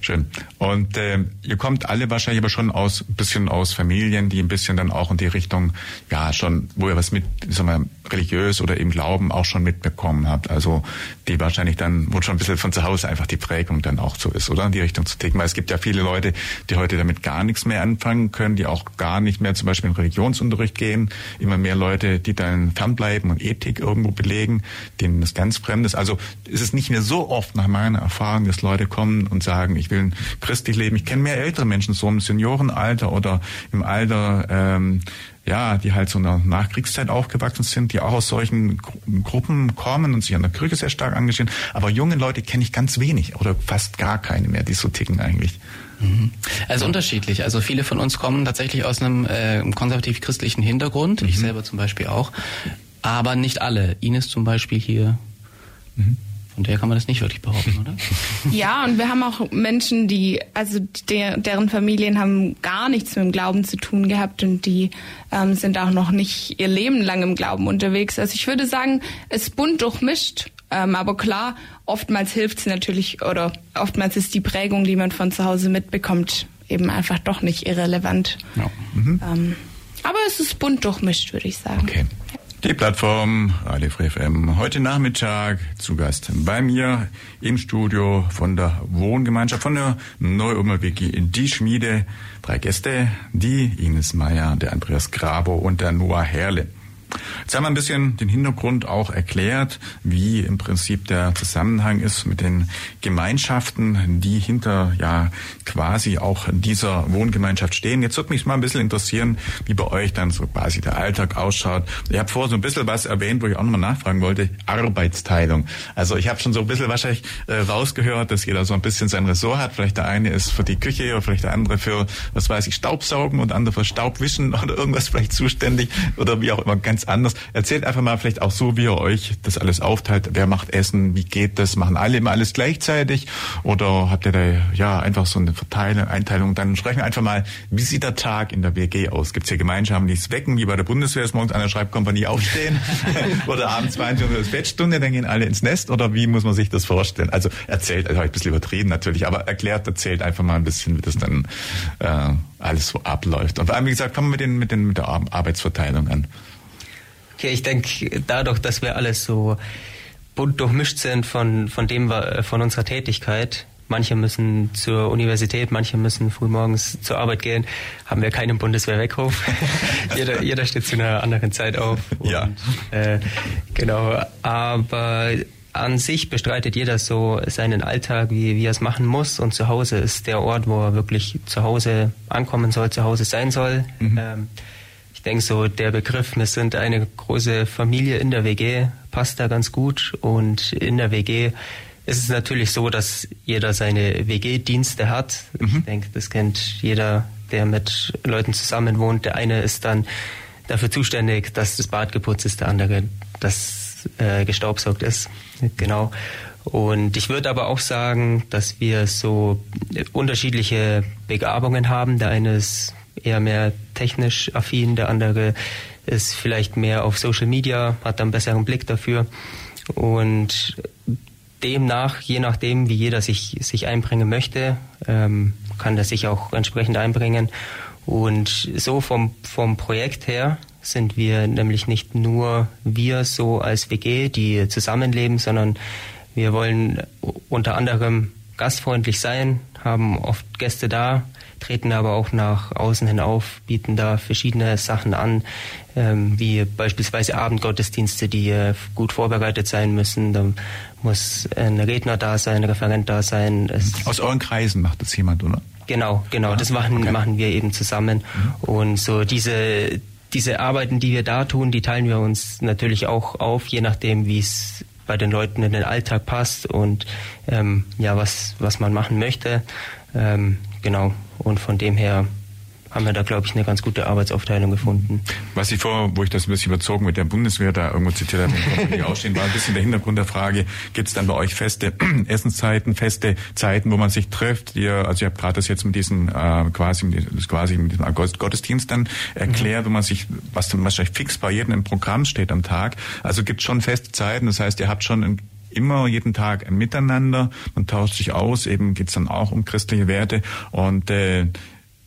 Schön. Und äh, ihr kommt alle wahrscheinlich aber schon aus bisschen aus Familien, die ein bisschen dann auch in die Richtung, ja, schon, wo ihr was mit, sagen wir, religiös oder im Glauben auch schon mitbekommen habt. Also die wahrscheinlich dann, wo schon ein bisschen von zu Hause einfach die Prägung dann auch so ist, oder? In die Richtung zu ticken. Weil es gibt ja viele Leute, die heute damit gar nichts mehr anfangen können, die auch gar nicht mehr zum Beispiel in Religionsunterricht gehen. Immer mehr Leute, die dann fernbleiben und Ethik irgendwo belegen, denen das ganz fremd ist. Also ist es nicht mehr so oft nach meiner Erfahrung, dass Leute kommen und sagen, ich will christlich leben. Ich kenne mehr ältere Menschen, so im Seniorenalter oder im Alter, ähm, ja, die halt so in der Nachkriegszeit aufgewachsen sind, die auch aus solchen Gruppen kommen und sich an der Kirche sehr stark engagieren. Aber junge Leute kenne ich ganz wenig oder fast gar keine mehr, die so ticken eigentlich. Mhm. Also unterschiedlich. Also viele von uns kommen tatsächlich aus einem äh, konservativ-christlichen Hintergrund. Mhm. Ich selber zum Beispiel auch. Aber nicht alle. Ines zum Beispiel hier. Mhm. Von der kann man das nicht wirklich behaupten, oder? [laughs] Ja, und wir haben auch Menschen, die, also der, deren Familien haben gar nichts mit dem Glauben zu tun gehabt und die ähm, sind auch noch nicht ihr Leben lang im Glauben unterwegs. Also ich würde sagen, es ist bunt durchmischt. Ähm, aber klar, oftmals hilft es natürlich oder oftmals ist die Prägung, die man von zu Hause mitbekommt, eben einfach doch nicht irrelevant. Ja. Mhm. Ähm, aber es ist bunt durchmischt, würde ich sagen. Okay. Die Plattform Radio Free FM. Heute Nachmittag zu Gast bei mir im Studio von der Wohngemeinschaft von der Neu-Ulmer Wiki die Schmiede. Drei Gäste, die Ines Meyer, der Andreas Grabo und der Noah Herle. Jetzt haben wir ein bisschen den Hintergrund auch erklärt, wie im Prinzip der Zusammenhang ist mit den Gemeinschaften, die hinter ja quasi auch dieser Wohngemeinschaft stehen. Jetzt würde mich mal ein bisschen interessieren, wie bei euch dann so quasi der Alltag ausschaut. Ich habe vorher so ein bisschen was erwähnt, wo ich auch nochmal nachfragen wollte. Arbeitsteilung. Also ich habe schon so ein bisschen wahrscheinlich äh, rausgehört, dass jeder so ein bisschen sein Ressort hat. Vielleicht der eine ist für die Küche oder vielleicht der andere für, was weiß ich, Staubsaugen und andere für Staubwischen [laughs] oder irgendwas vielleicht zuständig oder wie auch immer. Ganz ganz anders. Erzählt einfach mal vielleicht auch so, wie ihr euch das alles aufteilt. Wer macht Essen? Wie geht das? Machen alle immer alles gleichzeitig? Oder habt ihr da ja einfach so eine Verteilung, Einteilung? Dann sprechen wir einfach mal, wie sieht der Tag in der WG aus? Gibt es hier Gemeinschaften, die es wecken, wie bei der Bundeswehr, ist morgens an der Schreibkompanie aufstehen? [laughs] [laughs] oder abends 22 Uhr das Bettstunde, dann gehen alle ins Nest? Oder wie muss man sich das vorstellen? Also erzählt, also habe ich ein bisschen übertrieben natürlich, aber erklärt, erzählt einfach mal ein bisschen, wie das dann äh, alles so abläuft. Und vor allem, wie gesagt, fangen wir mit, den, mit, den, mit der Arbeitsverteilung an. Okay, ich denke, dadurch, dass wir alles so bunt durchmischt sind von, von dem, äh, von unserer Tätigkeit, manche müssen zur Universität, manche müssen frühmorgens zur Arbeit gehen, haben wir keinen Bundeswehrweghof. [laughs] jeder, jeder steht zu einer anderen Zeit auf. Und, ja. Äh, genau, aber an sich bestreitet jeder so seinen Alltag, wie, wie er es machen muss. Und zu Hause ist der Ort, wo er wirklich zu Hause ankommen soll, zu Hause sein soll. Mhm. Ähm, ich denke so, der Begriff, wir sind eine große Familie in der WG, passt da ganz gut. Und in der WG ist es natürlich so, dass jeder seine WG-Dienste hat. Mhm. Ich denke, das kennt jeder, der mit Leuten zusammen wohnt. Der eine ist dann dafür zuständig, dass das Bad geputzt ist, der andere, dass äh, gestaubsaugt ist. Genau. Und ich würde aber auch sagen, dass wir so unterschiedliche Begabungen haben. Der eine ist eher mehr technisch affin, der andere ist vielleicht mehr auf Social Media, hat einen besseren Blick dafür. Und demnach, je nachdem, wie jeder sich, sich einbringen möchte, ähm, kann er sich auch entsprechend einbringen. Und so vom, vom Projekt her sind wir nämlich nicht nur wir so als WG, die zusammenleben, sondern wir wollen unter anderem gastfreundlich sein, haben oft Gäste da, treten aber auch nach außen hin auf, bieten da verschiedene Sachen an, ähm, wie beispielsweise Abendgottesdienste, die äh, gut vorbereitet sein müssen. Da muss ein Redner da sein, ein Referent da sein. Es Aus euren Kreisen macht das jemand, oder? Genau, genau. Ja, das machen, okay. machen wir eben zusammen. Mhm. Und so diese, diese Arbeiten, die wir da tun, die teilen wir uns natürlich auch auf, je nachdem, wie es bei den Leuten in den Alltag passt und ähm, ja, was, was man machen möchte. Ähm, genau. Und von dem her haben wir da, glaube ich, eine ganz gute Arbeitsaufteilung gefunden. Was ich vor, wo ich das ein bisschen überzogen mit der Bundeswehr da irgendwo zitiert habe, ausstehen, war ein bisschen der Hintergrund der Frage, gibt es dann bei euch feste [clears throat] Essenszeiten, feste Zeiten, wo man sich trifft? Ihr, also ihr habt gerade das jetzt mit diesem äh, quasi, das quasi mit diesem Gottesdienst dann erklärt, mhm. wo man sich, was dann wahrscheinlich fix bei jedem im Programm steht am Tag. Also gibt es schon feste Zeiten, das heißt, ihr habt schon ein immer jeden Tag ein Miteinander, man tauscht sich aus, eben geht's dann auch um christliche Werte und äh,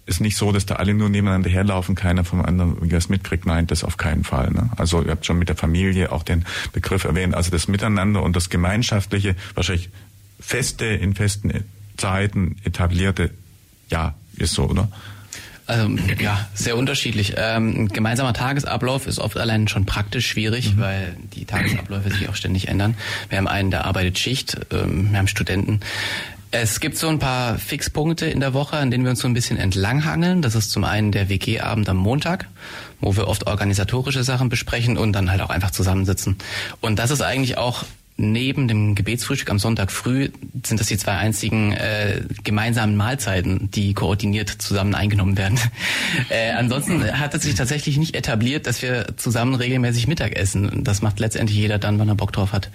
ist nicht so, dass da alle nur nebeneinander herlaufen, keiner vom anderen was mitkriegt. Nein, das auf keinen Fall. Ne? Also ihr habt schon mit der Familie auch den Begriff erwähnt. Also das Miteinander und das Gemeinschaftliche, wahrscheinlich feste, in festen Zeiten etablierte, ja, ist so, oder? Also ja, sehr unterschiedlich. Ähm, ein gemeinsamer Tagesablauf ist oft allein schon praktisch schwierig, mhm. weil die Tagesabläufe sich auch ständig ändern. Wir haben einen, der arbeitet Schicht, ähm, wir haben Studenten. Es gibt so ein paar Fixpunkte in der Woche, an denen wir uns so ein bisschen entlanghangeln. Das ist zum einen der WG-Abend am Montag, wo wir oft organisatorische Sachen besprechen und dann halt auch einfach zusammensitzen. Und das ist eigentlich auch neben dem Gebetsfrühstück am Sonntag früh sind das die zwei einzigen äh, gemeinsamen Mahlzeiten, die koordiniert zusammen eingenommen werden. [laughs] Äh, ansonsten hat es sich tatsächlich nicht etabliert, dass wir zusammen regelmäßig Mittag essen. Das macht letztendlich jeder dann, wann er Bock drauf hat.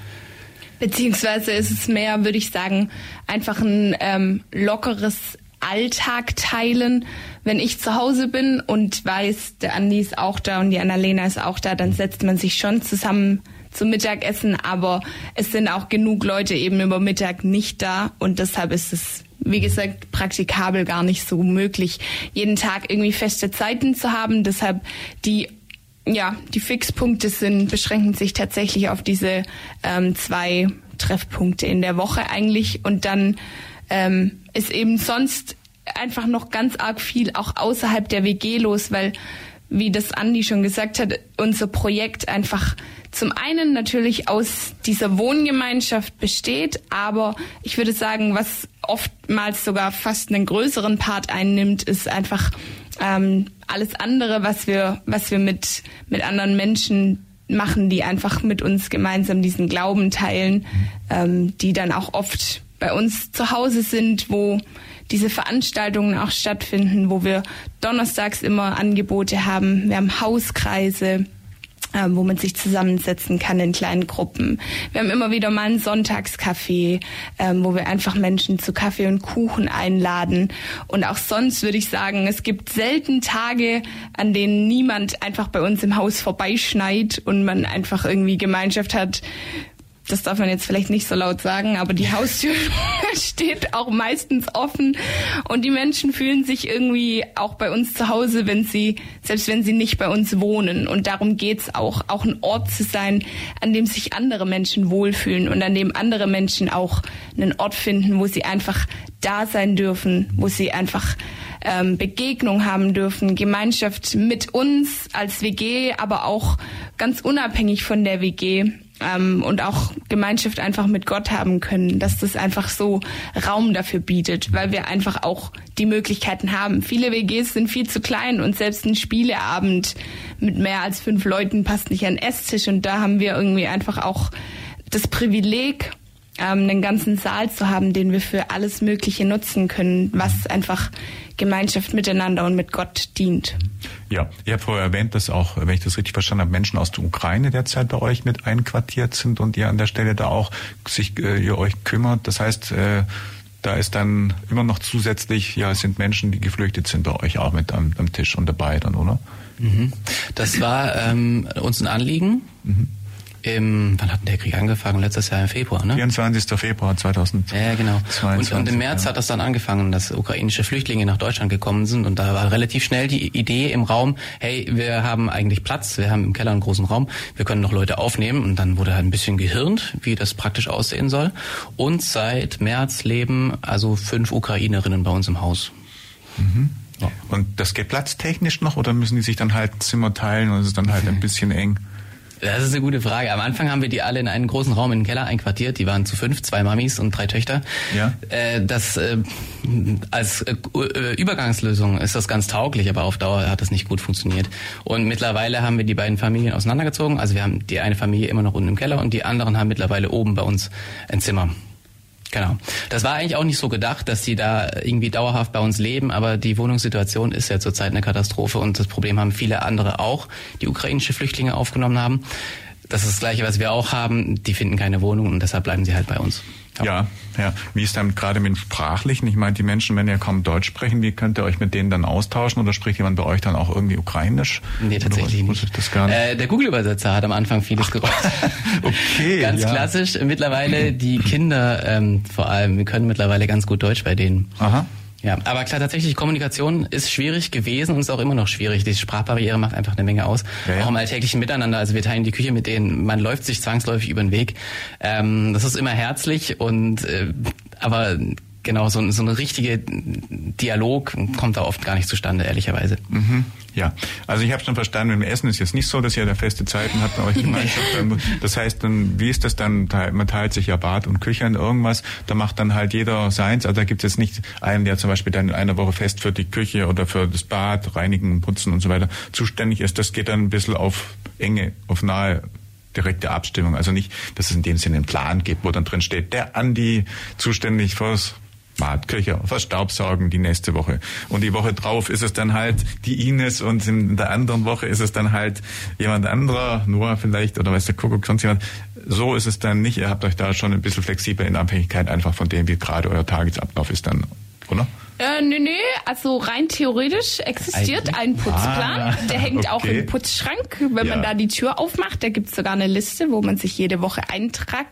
Beziehungsweise ist es mehr, würde ich sagen, einfach ein ähm, lockeres Alltag teilen. Wenn ich zu Hause bin und weiß, der Andi ist auch da und die Annalena ist auch da, dann setzt man sich schon zusammen zum Mittagessen, aber es sind auch genug Leute eben über Mittag nicht da und deshalb ist es, wie gesagt, praktikabel gar nicht so möglich, jeden Tag irgendwie feste Zeiten zu haben. Deshalb die ja, die Fixpunkte sind, beschränken sich tatsächlich auf diese ähm, zwei Treffpunkte in der Woche eigentlich. Und dann ähm, ist eben sonst einfach noch ganz arg viel auch außerhalb der WG los, weil, wie das Andi schon gesagt hat, unser Projekt einfach zum einen natürlich aus dieser Wohngemeinschaft besteht, aber ich würde sagen, was oftmals sogar fast einen größeren Part einnimmt, ist einfach ähm, alles andere, was wir, was wir mit, mit anderen Menschen machen, die einfach mit uns gemeinsam diesen Glauben teilen, ähm, die dann auch oft bei uns zu Hause sind, wo diese Veranstaltungen auch stattfinden, wo wir donnerstags immer Angebote haben. Wir haben Hauskreise, ähm, wo man sich zusammensetzen kann in kleinen Gruppen. Wir haben immer wieder mal ein Sonntagscafé, ähm, wo wir einfach Menschen zu Kaffee und Kuchen einladen. Und auch sonst würde ich sagen, es gibt selten Tage, an denen niemand einfach bei uns im Haus vorbeischneit und man einfach irgendwie Gemeinschaft hat, das darf man jetzt vielleicht nicht so laut sagen, aber die [laughs] Haustür [laughs] steht auch meistens offen und die Menschen fühlen sich irgendwie auch bei uns zu Hause, wenn sie, selbst wenn sie nicht bei uns wohnen. Und darum geht's auch, auch ein Ort zu sein, an dem sich andere Menschen wohlfühlen und an dem andere Menschen auch einen Ort finden, wo sie einfach da sein dürfen, wo sie einfach ähm, Begegnung haben dürfen, Gemeinschaft mit uns als WG, aber auch ganz unabhängig von der WG ähm, und auch Gemeinschaft einfach mit Gott haben können, dass das einfach so Raum dafür bietet, weil wir einfach auch die Möglichkeiten haben. Viele WGs sind viel zu klein und selbst ein Spieleabend mit mehr als fünf Leuten passt nicht an den Esstisch und da haben wir irgendwie einfach auch das Privileg, ähm, einen ganzen Saal zu haben, den wir für alles Mögliche nutzen können, was einfach Gemeinschaft miteinander und mit Gott dient. Ja, ihr habt vorher erwähnt, dass auch, wenn ich das richtig verstanden habe, Menschen aus der Ukraine derzeit bei euch mit einquartiert sind und ihr an der Stelle da auch sich äh, ihr euch kümmert. Das heißt, äh, da ist dann immer noch zusätzlich, ja, es sind Menschen, die geflüchtet sind bei euch auch mit am, am Tisch und dabei dann, oder? Mhm. Das war ähm, uns ein Anliegen. Mhm im, wann hat der Krieg angefangen? Letztes Jahr im Februar, ne? 24. Februar 2000. Ja, genau. Und, und, im März ja. hat das dann angefangen, dass ukrainische Flüchtlinge nach Deutschland gekommen sind und da war relativ schnell die Idee im Raum, hey, wir haben eigentlich Platz, wir haben im Keller einen großen Raum, wir können noch Leute aufnehmen und dann wurde halt ein bisschen gehirnt, wie das praktisch aussehen soll. Und seit März leben also fünf Ukrainerinnen bei uns im Haus. Mhm. Ja. Und das geht platztechnisch noch oder müssen die sich dann halt Zimmer teilen und es ist dann halt ein [laughs] bisschen eng? Das ist eine gute Frage. Am Anfang haben wir die alle in einen großen Raum in den Keller einquartiert. Die waren zu fünf, zwei Mamis und drei Töchter. Ja. Äh, das äh, als äh, Übergangslösung ist das ganz tauglich, aber auf Dauer hat das nicht gut funktioniert. Und mittlerweile haben wir die beiden Familien auseinandergezogen. Also wir haben die eine Familie immer noch unten im Keller und die anderen haben mittlerweile oben bei uns ein Zimmer. Genau. Das war eigentlich auch nicht so gedacht, dass die da irgendwie dauerhaft bei uns leben, aber die Wohnungssituation ist ja zurzeit eine Katastrophe und das Problem haben viele andere auch, die ukrainische Flüchtlinge aufgenommen haben. Das ist das Gleiche, was wir auch haben. Die finden keine Wohnung und deshalb bleiben sie halt bei uns. Ja, ja. Wie ist dann gerade mit dem Sprachlichen? Ich meine, die Menschen, wenn ihr kaum Deutsch sprechen, wie könnt ihr euch mit denen dann austauschen oder spricht jemand bei euch dann auch irgendwie Ukrainisch? Nee, tatsächlich was, nicht. Das gar nicht? Äh, der Google-Übersetzer hat am Anfang vieles gerockt. [laughs] okay. [laughs] ganz ja. klassisch. Mittlerweile die Kinder ähm, vor allem, wir können mittlerweile ganz gut Deutsch bei denen. Aha. Ja, aber klar, tatsächlich, Kommunikation ist schwierig gewesen und ist auch immer noch schwierig. Die Sprachbarriere macht einfach eine Menge aus. Ja, ja. Auch im alltäglichen Miteinander. Also wir teilen die Küche mit denen, man läuft sich zwangsläufig über den Weg. Ähm, das ist immer herzlich und äh, aber genau, so, so eine richtige Dialog kommt da oft gar nicht zustande, ehrlicherweise. Mhm. Ja, also ich habe schon verstanden, im Essen ist jetzt nicht so, dass ihr da feste Zeiten habt bei euch [laughs] Gemeinschaft. das heißt dann, wie ist das dann? Man teilt sich ja Bad und Küche und irgendwas, da macht dann halt jeder seins. Also da gibt es jetzt nicht einen, der zum Beispiel dann in einer Woche fest für die Küche oder für das Bad, Reinigen, Putzen und so weiter zuständig ist. Das geht dann ein bisschen auf enge, auf nahe direkte Abstimmung. Also nicht, dass es in dem Sinne einen Plan gibt, wo dann drin steht, der Andi zuständig fürs Badköcher, Verstaubsaugen die nächste Woche. Und die Woche drauf ist es dann halt die Ines und in der anderen Woche ist es dann halt jemand anderer, Noah vielleicht oder weiß der Kuckuck, sonst jemand. So ist es dann nicht. Ihr habt euch da schon ein bisschen flexibel in Abhängigkeit einfach von dem, wie gerade euer Tagesablauf ist dann, oder? Äh, nee, nee, also rein theoretisch existiert ein Putzplan. Ah, der hängt okay. auch im Putzschrank. Wenn ja. man da die Tür aufmacht, da gibt's sogar eine Liste, wo man sich jede Woche eintragt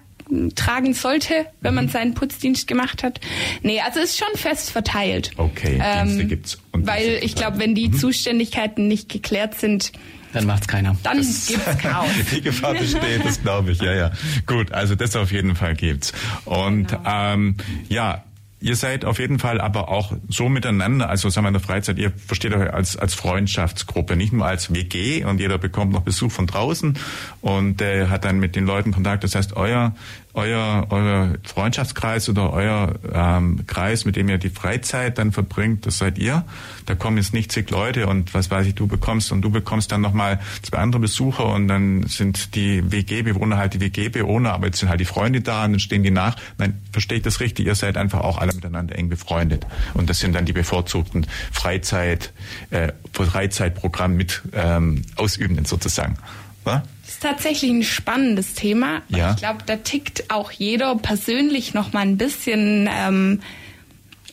tragen sollte, wenn man mhm. seinen Putzdienst gemacht hat. Nee, also ist schon fest verteilt. Okay, ähm, Dienste gibt's. weil ich glaube, wenn die mhm. Zuständigkeiten nicht geklärt sind, dann macht's keiner. Dann das, gibt's [laughs] Chaos. Die Gefahr besteht, das glaube ich. Ja, ja. Gut, also das auf jeden Fall gibt's. Und genau. ähm, ja, Ihr seid auf jeden Fall aber auch so miteinander, also sagen wir in der Freizeit, ihr versteht euch als, als Freundschaftsgruppe, nicht nur als WG und jeder bekommt noch Besuch von draußen und äh, hat dann mit den Leuten Kontakt. Das heißt, euer euer, euer Freundschaftskreis oder euer ähm, Kreis, mit dem ihr die Freizeit dann verbringt, das seid ihr. Da kommen jetzt nicht zig Leute und was weiß ich, du bekommst und du bekommst dann nochmal zwei andere Besucher und dann sind die WG-Bewohner halt die WG-Bewohner, aber jetzt sind halt die Freunde da und dann stehen die nach. Nein, verstehe ich das richtig? Ihr seid einfach auch alle miteinander eng befreundet und das sind dann die bevorzugten Freizeit, äh, Freizeitprogramm mit ähm, Ausübenden sozusagen. furchtbar? Ist tatsächlich ein spannendes Thema. Ja. Ich glaube, da tickt auch jeder persönlich noch mal ein bisschen ähm,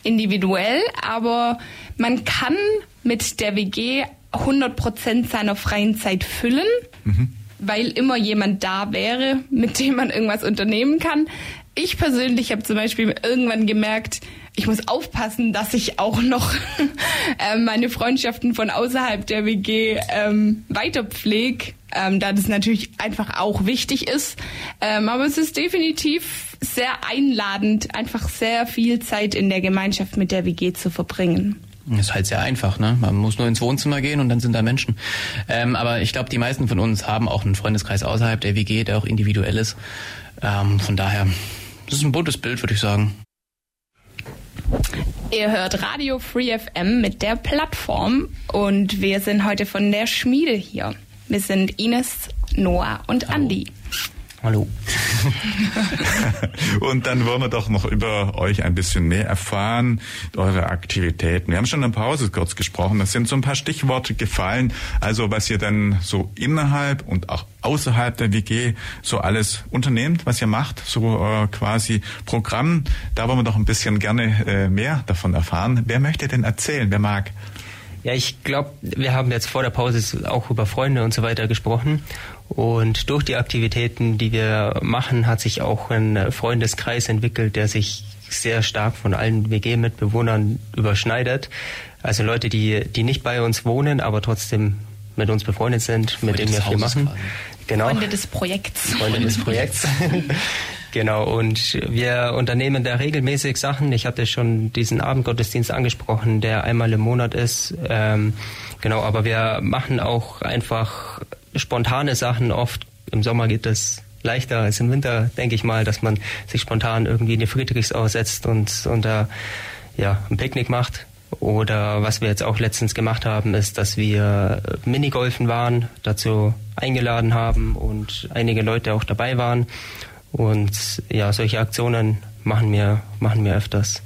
individuell, aber man kann mit der WG 100 Prozent seiner freien Zeit füllen, weil immer jemand da wäre, mit dem man irgendwas unternehmen kann. Ich persönlich habe zum Beispiel irgendwann gemerkt, ich muss aufpassen, dass ich auch noch [laughs] ähm, meine Freundschaften von außerhalb der WG ähm, weiter pflege, ähm, da das natürlich einfach auch wichtig ist. Ähm, aber es ist definitiv sehr einladend, einfach sehr viel Zeit in der Gemeinschaft mit der WG zu verbringen. Ist halt sehr einfach, ne? Man muss nur ins Wohnzimmer gehen und dann sind da Menschen. Ähm, aber ich glaube, die meisten von uns haben auch einen Freundeskreis außerhalb der WG, der auch individuell ist. Ähm, von daher, das ist ein buntes Bild, würde ich sagen. Ihr hört Radio Free FM mit der Plattform und wir sind heute von der Schmiede hier. Wir sind Ines, Noah und Andi. Hallo. [laughs] Und dann wollen wir doch noch über euch ein bisschen mehr erfahren, eure Aktivitäten. Wir haben schon in der Pause kurz gesprochen, es sind so ein paar Stichworte gefallen, also was ihr dann so innerhalb und auch außerhalb der WG so alles unternehmt, was ihr macht, so äh, quasi Programm. Da wollen wir doch ein bisschen gerne äh, mehr davon erfahren. Wer möchte denn erzählen? Wer mag? Ja, ich glaube, wir haben jetzt vor der Pause auch über Freunde und so weiter gesprochen. Und durch die Aktivitäten, die wir machen, hat sich auch ein Freundeskreis entwickelt, der sich sehr stark von allen WG-Mitbewohnern überschneidet. Also Leute, die, die nicht bei uns wohnen, aber trotzdem mit uns befreundet sind, mit Freunde denen wir viel Hauses machen. quasi. Genau. Freunde des Projekts. Freunde des Projekts. [laughs] genau, und wir unternehmen da regelmäßig Sachen. Ich hatte schon diesen Abendgottesdienst angesprochen, der einmal im Monat ist. Ähm, genau, aber wir machen auch einfach spontane Sachen oft. Im Sommer geht es leichter als im Winter, denke ich mal, dass man sich spontan irgendwie in die Friedrichsau setzt und, und da ja, ein Picknick macht. Oder was wir jetzt auch letztens gemacht haben, ist, dass wir Minigolfen waren, dazu eingeladen haben und einige Leute auch dabei waren. Und ja, solche Aktionen machen wir, machen wir öfters.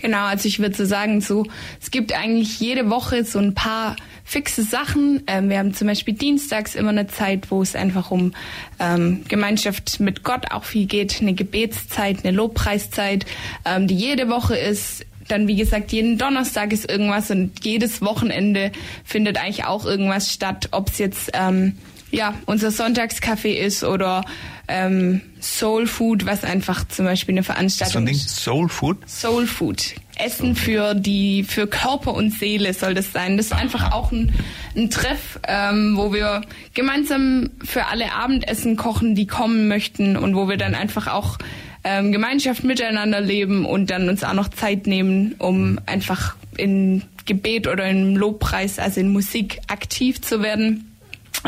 Genau, also ich würde so sagen, so es gibt eigentlich jede Woche so ein paar fixe Sachen. Ähm, wir haben zum Beispiel dienstags immer eine Zeit, wo es einfach um ähm, Gemeinschaft mit Gott auch viel geht, eine Gebetszeit, eine Lobpreiszeit, ähm, die jede Woche ist. Dann, wie gesagt, jeden Donnerstag ist irgendwas und jedes Wochenende findet eigentlich auch irgendwas statt, ob es jetzt ähm, ja unser Sonntagskaffee ist oder ähm, Soul Food, was einfach zum Beispiel eine So Veranstaltung ein Ding, ist. Soul Food? Soul Food. Essen für die für Körper und Seele soll das sein. Das ist einfach auch ein, ein Treff, ähm, wo wir gemeinsam für alle Abendessen kochen, die kommen möchten und wo wir dann einfach auch ähm, Gemeinschaft miteinander leben und dann uns auch noch Zeit nehmen, um einfach in Gebet oder im Lobpreis, also in Musik aktiv zu werden.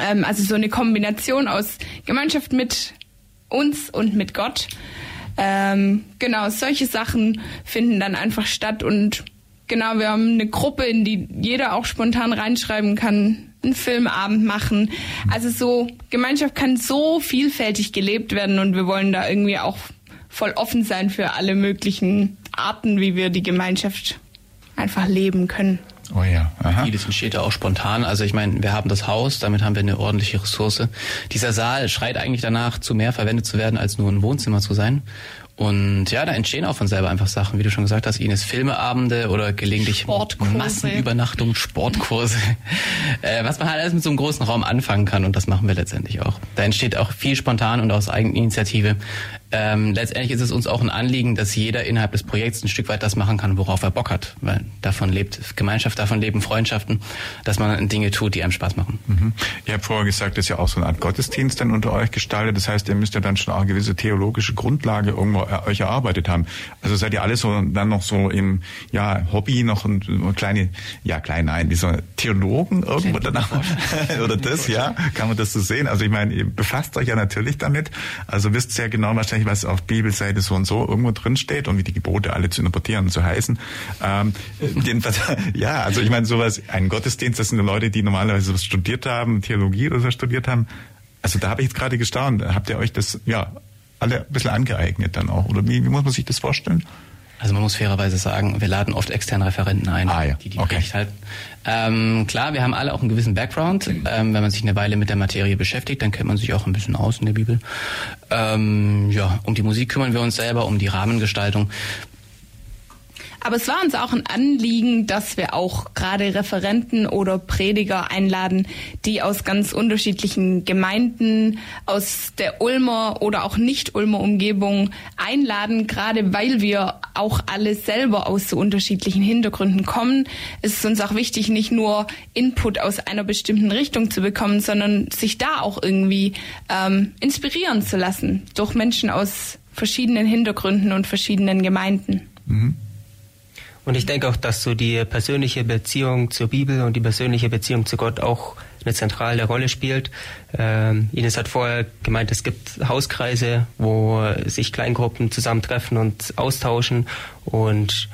Ähm, also so eine Kombination aus Gemeinschaft mit uns und mit Gott. Ähm, genau, solche Sachen finden dann einfach statt und genau, wir haben eine Gruppe, in die jeder auch spontan reinschreiben kann, einen Filmabend machen. Also so, Gemeinschaft kann so vielfältig gelebt werden und wir wollen da irgendwie auch voll offen sein für alle möglichen Arten, wie wir die Gemeinschaft einfach leben können. Oh ja, aha. Vieles entsteht ja auch spontan. Also ich meine, wir haben das Haus, damit haben wir eine ordentliche Ressource. Dieser Saal schreit eigentlich danach, zu mehr verwendet zu werden, als nur ein Wohnzimmer zu sein. Und ja, da entstehen auch von selber einfach Sachen, wie du schon gesagt hast, Ines, Filmeabende oder gelegentlich Sportkurse. Massenübernachtung, Sportkurse. [laughs] äh, was man halt alles mit so einem großen Raum anfangen kann und das machen wir letztendlich auch. Da entsteht auch viel spontan und aus Eigeninitiative. Ähm, letztendlich ist es uns auch ein Anliegen, dass jeder innerhalb des Projekts ein Stück weit das machen kann, worauf er Bock hat. Weil davon lebt Gemeinschaft, davon leben Freundschaften, dass man Dinge tut, die einem Spaß machen. Mhm. Ihr habt vorher gesagt, das ist ja auch so eine Art Gottesdienst dann unter euch gestaltet. Das heißt, ihr müsst ja dann schon auch eine gewisse theologische Grundlage irgendwo euch erarbeitet haben. Also seid ihr alle so dann noch so im ja, Hobby noch ein, ein kleine, ja klein, nein, dieser Theologen irgendwo danach [laughs] oder das, ja, kann man das so sehen. Also ich meine, ihr befasst euch ja natürlich damit. Also wisst sehr genau wahrscheinlich, was auf Bibelseite so und so irgendwo drin steht und wie die Gebote alle zu interpretieren und zu heißen. Ähm, jedenfalls, [laughs] ja, also ich meine, sowas, ein Gottesdienst, das sind Leute, die normalerweise was studiert haben, Theologie oder so studiert haben. Also da habe ich jetzt gerade gestaunt. Habt ihr euch das, ja, alle ein bisschen angeeignet dann auch? Oder wie, wie muss man sich das vorstellen? Also man muss fairerweise sagen, wir laden oft externe Referenten ein, ah, ja. die die okay. Predigt halten. Ähm, klar, wir haben alle auch einen gewissen Background. Ähm, wenn man sich eine Weile mit der Materie beschäftigt, dann kennt man sich auch ein bisschen aus in der Bibel. Ähm, ja, um die Musik kümmern wir uns selber, um die Rahmengestaltung. Aber es war uns auch ein Anliegen, dass wir auch gerade Referenten oder Prediger einladen, die aus ganz unterschiedlichen Gemeinden, aus der Ulmer oder auch nicht-Ulmer Umgebung einladen, gerade weil wir auch alle selber aus so unterschiedlichen Hintergründen kommen. Es ist uns auch wichtig, nicht nur Input aus einer bestimmten Richtung zu bekommen, sondern sich da auch irgendwie ähm, inspirieren zu lassen durch Menschen aus verschiedenen Hintergründen und verschiedenen Gemeinden. Mhm. Und ich denke auch, dass so die persönliche Beziehung zur Bibel und die persönliche Beziehung zu Gott auch eine zentrale Rolle spielt. Ähm, Ines hat vorher gemeint, es gibt Hauskreise, wo sich Kleingruppen zusammentreffen und austauschen. Und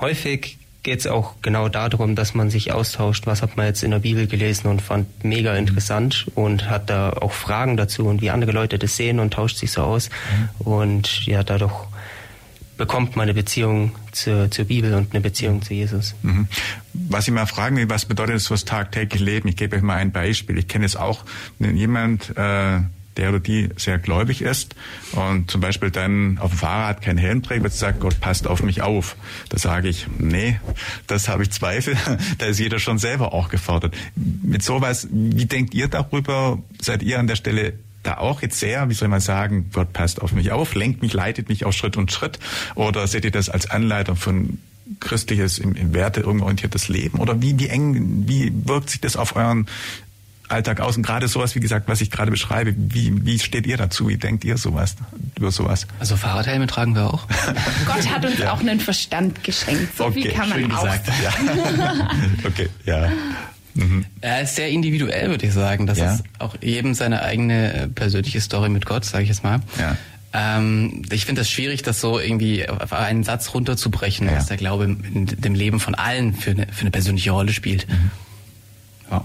häufig geht es auch genau darum, dass man sich austauscht, was hat man jetzt in der Bibel gelesen und fand mega interessant und hat da auch Fragen dazu und wie andere Leute das sehen und tauscht sich so aus. Mhm. Und ja, dadurch bekommt man eine Beziehung zur, zur Bibel und eine Beziehung zu Jesus. Mhm. Was ich mal fragen will, was bedeutet das fürs tagtägliche Leben? Ich gebe euch mal ein Beispiel. Ich kenne jetzt auch jemand, äh, der oder die sehr gläubig ist und zum Beispiel dann auf dem Fahrrad kein Helm trägt, wird sagt, Gott passt auf mich auf. Da sage ich, nee, das habe ich Zweifel. [laughs] da ist jeder schon selber auch gefordert. Mit sowas, wie denkt ihr darüber? Seid ihr an der Stelle da auch jetzt sehr, wie soll man sagen, Gott passt auf mich auf, lenkt mich, leitet mich auf Schritt und Schritt? Oder seht ihr das als Anleitung von christliches, im, im Werte orientiertes Leben? Oder wie, wie eng, wie wirkt sich das auf euren Alltag aus? Und gerade sowas, wie gesagt, was ich gerade beschreibe, wie, wie steht ihr dazu? Wie denkt ihr sowas, über sowas? Also Fahrradhelme tragen wir auch. [laughs] Gott hat uns ja. auch einen Verstand geschenkt. So okay, viel kann man auch gesagt. Ja. [laughs] okay, ja. Mhm. Er ist sehr individuell, würde ich sagen. Das ja. ist auch jedem seine eigene äh, persönliche Story mit Gott, sage ich jetzt mal. Ja. Ähm, ich finde das schwierig, das so irgendwie auf einen Satz runterzubrechen, ja. was der Glaube in dem Leben von allen für eine, für eine persönliche Rolle spielt. Mhm. Ja.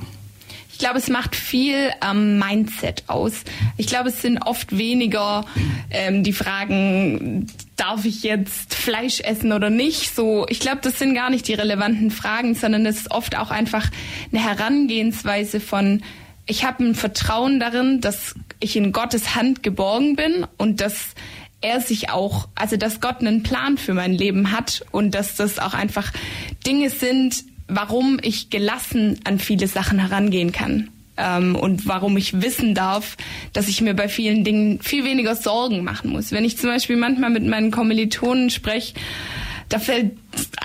Ich glaube, es macht viel am Mindset aus. Ich glaube, es sind oft weniger ähm, die Fragen, darf ich jetzt Fleisch essen oder nicht? So, ich glaube, das sind gar nicht die relevanten Fragen, sondern es ist oft auch einfach eine Herangehensweise von, ich habe ein Vertrauen darin, dass ich in Gottes Hand geborgen bin und dass er sich auch, also dass Gott einen Plan für mein Leben hat und dass das auch einfach Dinge sind, warum ich gelassen an viele Sachen herangehen kann. Ähm, und warum ich wissen darf, dass ich mir bei vielen Dingen viel weniger Sorgen machen muss. Wenn ich zum Beispiel manchmal mit meinen Kommilitonen spreche, da fällt,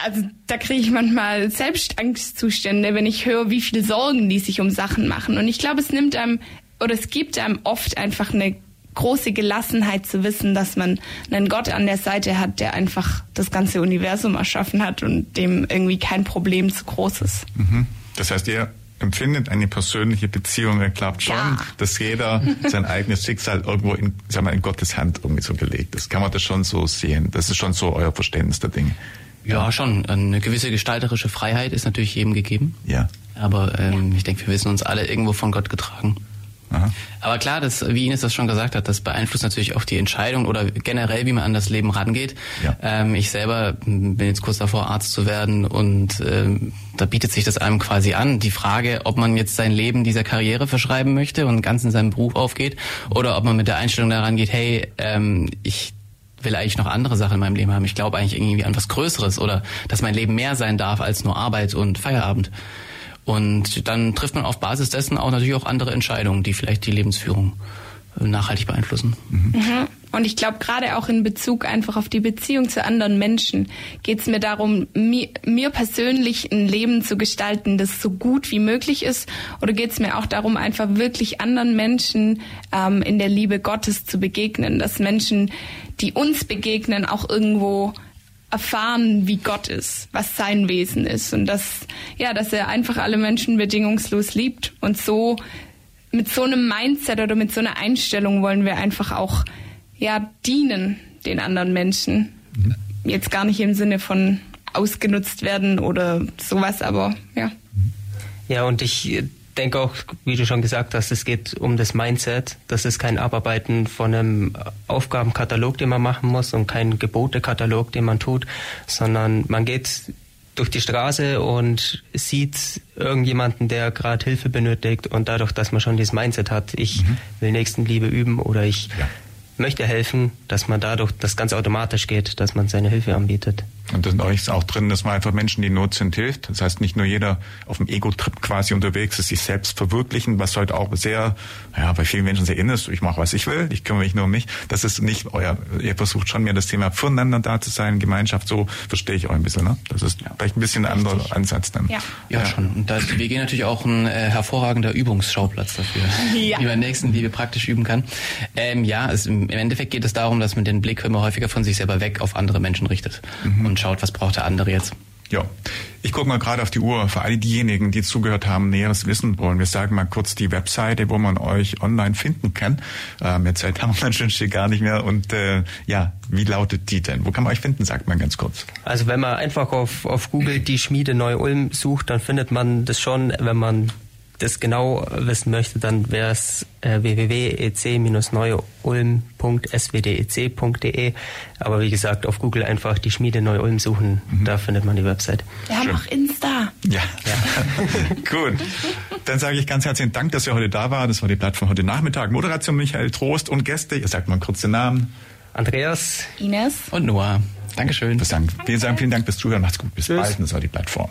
also da kriege ich manchmal selbst Angstzustände, wenn ich höre, wie viel Sorgen die sich um Sachen machen. Und ich glaube, es nimmt einem oder es gibt einem oft einfach eine große Gelassenheit zu wissen, dass man einen Gott an der Seite hat, der einfach das ganze Universum erschaffen hat und dem irgendwie kein Problem zu groß ist. Mhm. Das heißt, ihr empfindet eine persönliche Beziehung. Er glaubt schon, ja. dass jeder sein eigenes Schicksal irgendwo in, sag mal, in Gottes Hand irgendwie so gelegt ist. Kann man das schon so sehen? Das ist schon so euer Verständnis der Dinge. Ja, schon. Eine gewisse gestalterische Freiheit ist natürlich jedem gegeben. Ja. Aber ähm, ich denke, wir wissen uns alle irgendwo von Gott getragen. Aha. Aber klar, das, wie Ines das schon gesagt hat, das beeinflusst natürlich auch die Entscheidung oder generell, wie man an das Leben rangeht. Ja. Ähm, ich selber bin jetzt kurz davor, Arzt zu werden und ähm, da bietet sich das einem quasi an. Die Frage, ob man jetzt sein Leben dieser Karriere verschreiben möchte und ganz in seinem Beruf aufgeht oder ob man mit der Einstellung daran geht, hey, ähm, ich will eigentlich noch andere Sachen in meinem Leben haben. Ich glaube eigentlich irgendwie an was Größeres oder dass mein Leben mehr sein darf als nur Arbeit und Feierabend. Und dann trifft man auf Basis dessen auch natürlich auch andere Entscheidungen, die vielleicht die Lebensführung äh, nachhaltig beeinflussen. Mhm. Mhm. Und ich glaube, gerade auch in Bezug einfach auf die Beziehung zu anderen Menschen geht es mir darum, mir, mir, persönlich ein Leben zu gestalten, das so gut wie möglich ist. Oder geht es mir auch darum, einfach wirklich anderen Menschen ähm, in der Liebe Gottes zu begegnen, dass Menschen, die uns begegnen, auch irgendwo erfahren, wie Gott ist, was sein Wesen ist und dass ja, dass er einfach alle Menschen bedingungslos liebt und so mit so einem Mindset oder mit so einer Einstellung wollen wir einfach auch ja dienen den anderen Menschen. Mhm. Jetzt gar nicht im Sinne von ausgenutzt werden oder sowas, aber ja. Ja, und ich denke auch, wie du schon gesagt hast, es geht um das Mindset. Das ist kein Abarbeiten von einem Aufgabenkatalog, den man machen muss und kein Gebotekatalog, den man tut, sondern man geht durch die Straße und sieht irgendjemanden, der gerade Hilfe benötigt und dadurch, dass man schon dieses Mindset hat, ich mhm. will Nächstenliebe üben oder ich ja. möchte helfen, dass man dadurch das ganz automatisch geht, dass man seine Hilfe anbietet. Und das ist auch drin, dass man einfach Menschen, die in Not sind, hilft. Das heißt, nicht nur jeder auf dem Ego-Trip quasi unterwegs ist, sich selbst verwirklichen, was heute auch sehr, ja, bei vielen Menschen sehr innen ist. Ich mache, was ich will, ich kümmere mich nur um mich. Das ist nicht euer, ihr versucht schon mehr das Thema füreinander da zu sein, Gemeinschaft, so verstehe ich euch ein bisschen, ne? Das ist ja. vielleicht ein bisschen ein anderer Ansatz dann. Ja, ja, ja. schon. Und da ist WG natürlich auch ein äh, hervorragender Übungsschauplatz dafür, ja. wie man Nächstenliebe praktisch üben kann. Ähm, ja, es, im Endeffekt geht es darum, dass man den Blick immer häufiger von sich selber weg auf andere Menschen richtet. Mhm. Und schaut, was braucht der andere jetzt. Ja, ich gucke mal gerade auf die Uhr. Für alle diejenigen, die zugehört haben, Näheres wissen wollen. Wir sagen mal kurz die Webseite, wo man euch online finden kann. Ähm, jetzt Zeit haben wir natürlich gar nicht mehr. Und äh, ja, wie lautet die denn? Wo kann man euch finden, sagt man ganz kurz. Also wenn man einfach auf, auf Google die Schmiede Neu-Ulm sucht, dann findet man das schon, wenn man das genau wissen möchte, dann wäre es äh, www.ec-neu-ulm.swdec.de. Aber wie gesagt, auf Google einfach die Schmiede Neu-Ulm suchen, mhm. da findet man die Website. Wir haben auch Insta. Ja, ja. [laughs] gut. Dann sage ich ganz herzlichen Dank, dass ihr heute da war. Das war die Plattform heute Nachmittag. Moderation Michael Trost und Gäste. Ihr sagt mal kurz den Namen. Andreas. Ines. Und Noah. Dankeschön. Bis dann. Wir sagen vielen Dank fürs Zuhören. Macht's gut. Bis Tschüss. bald. Das war die Plattform.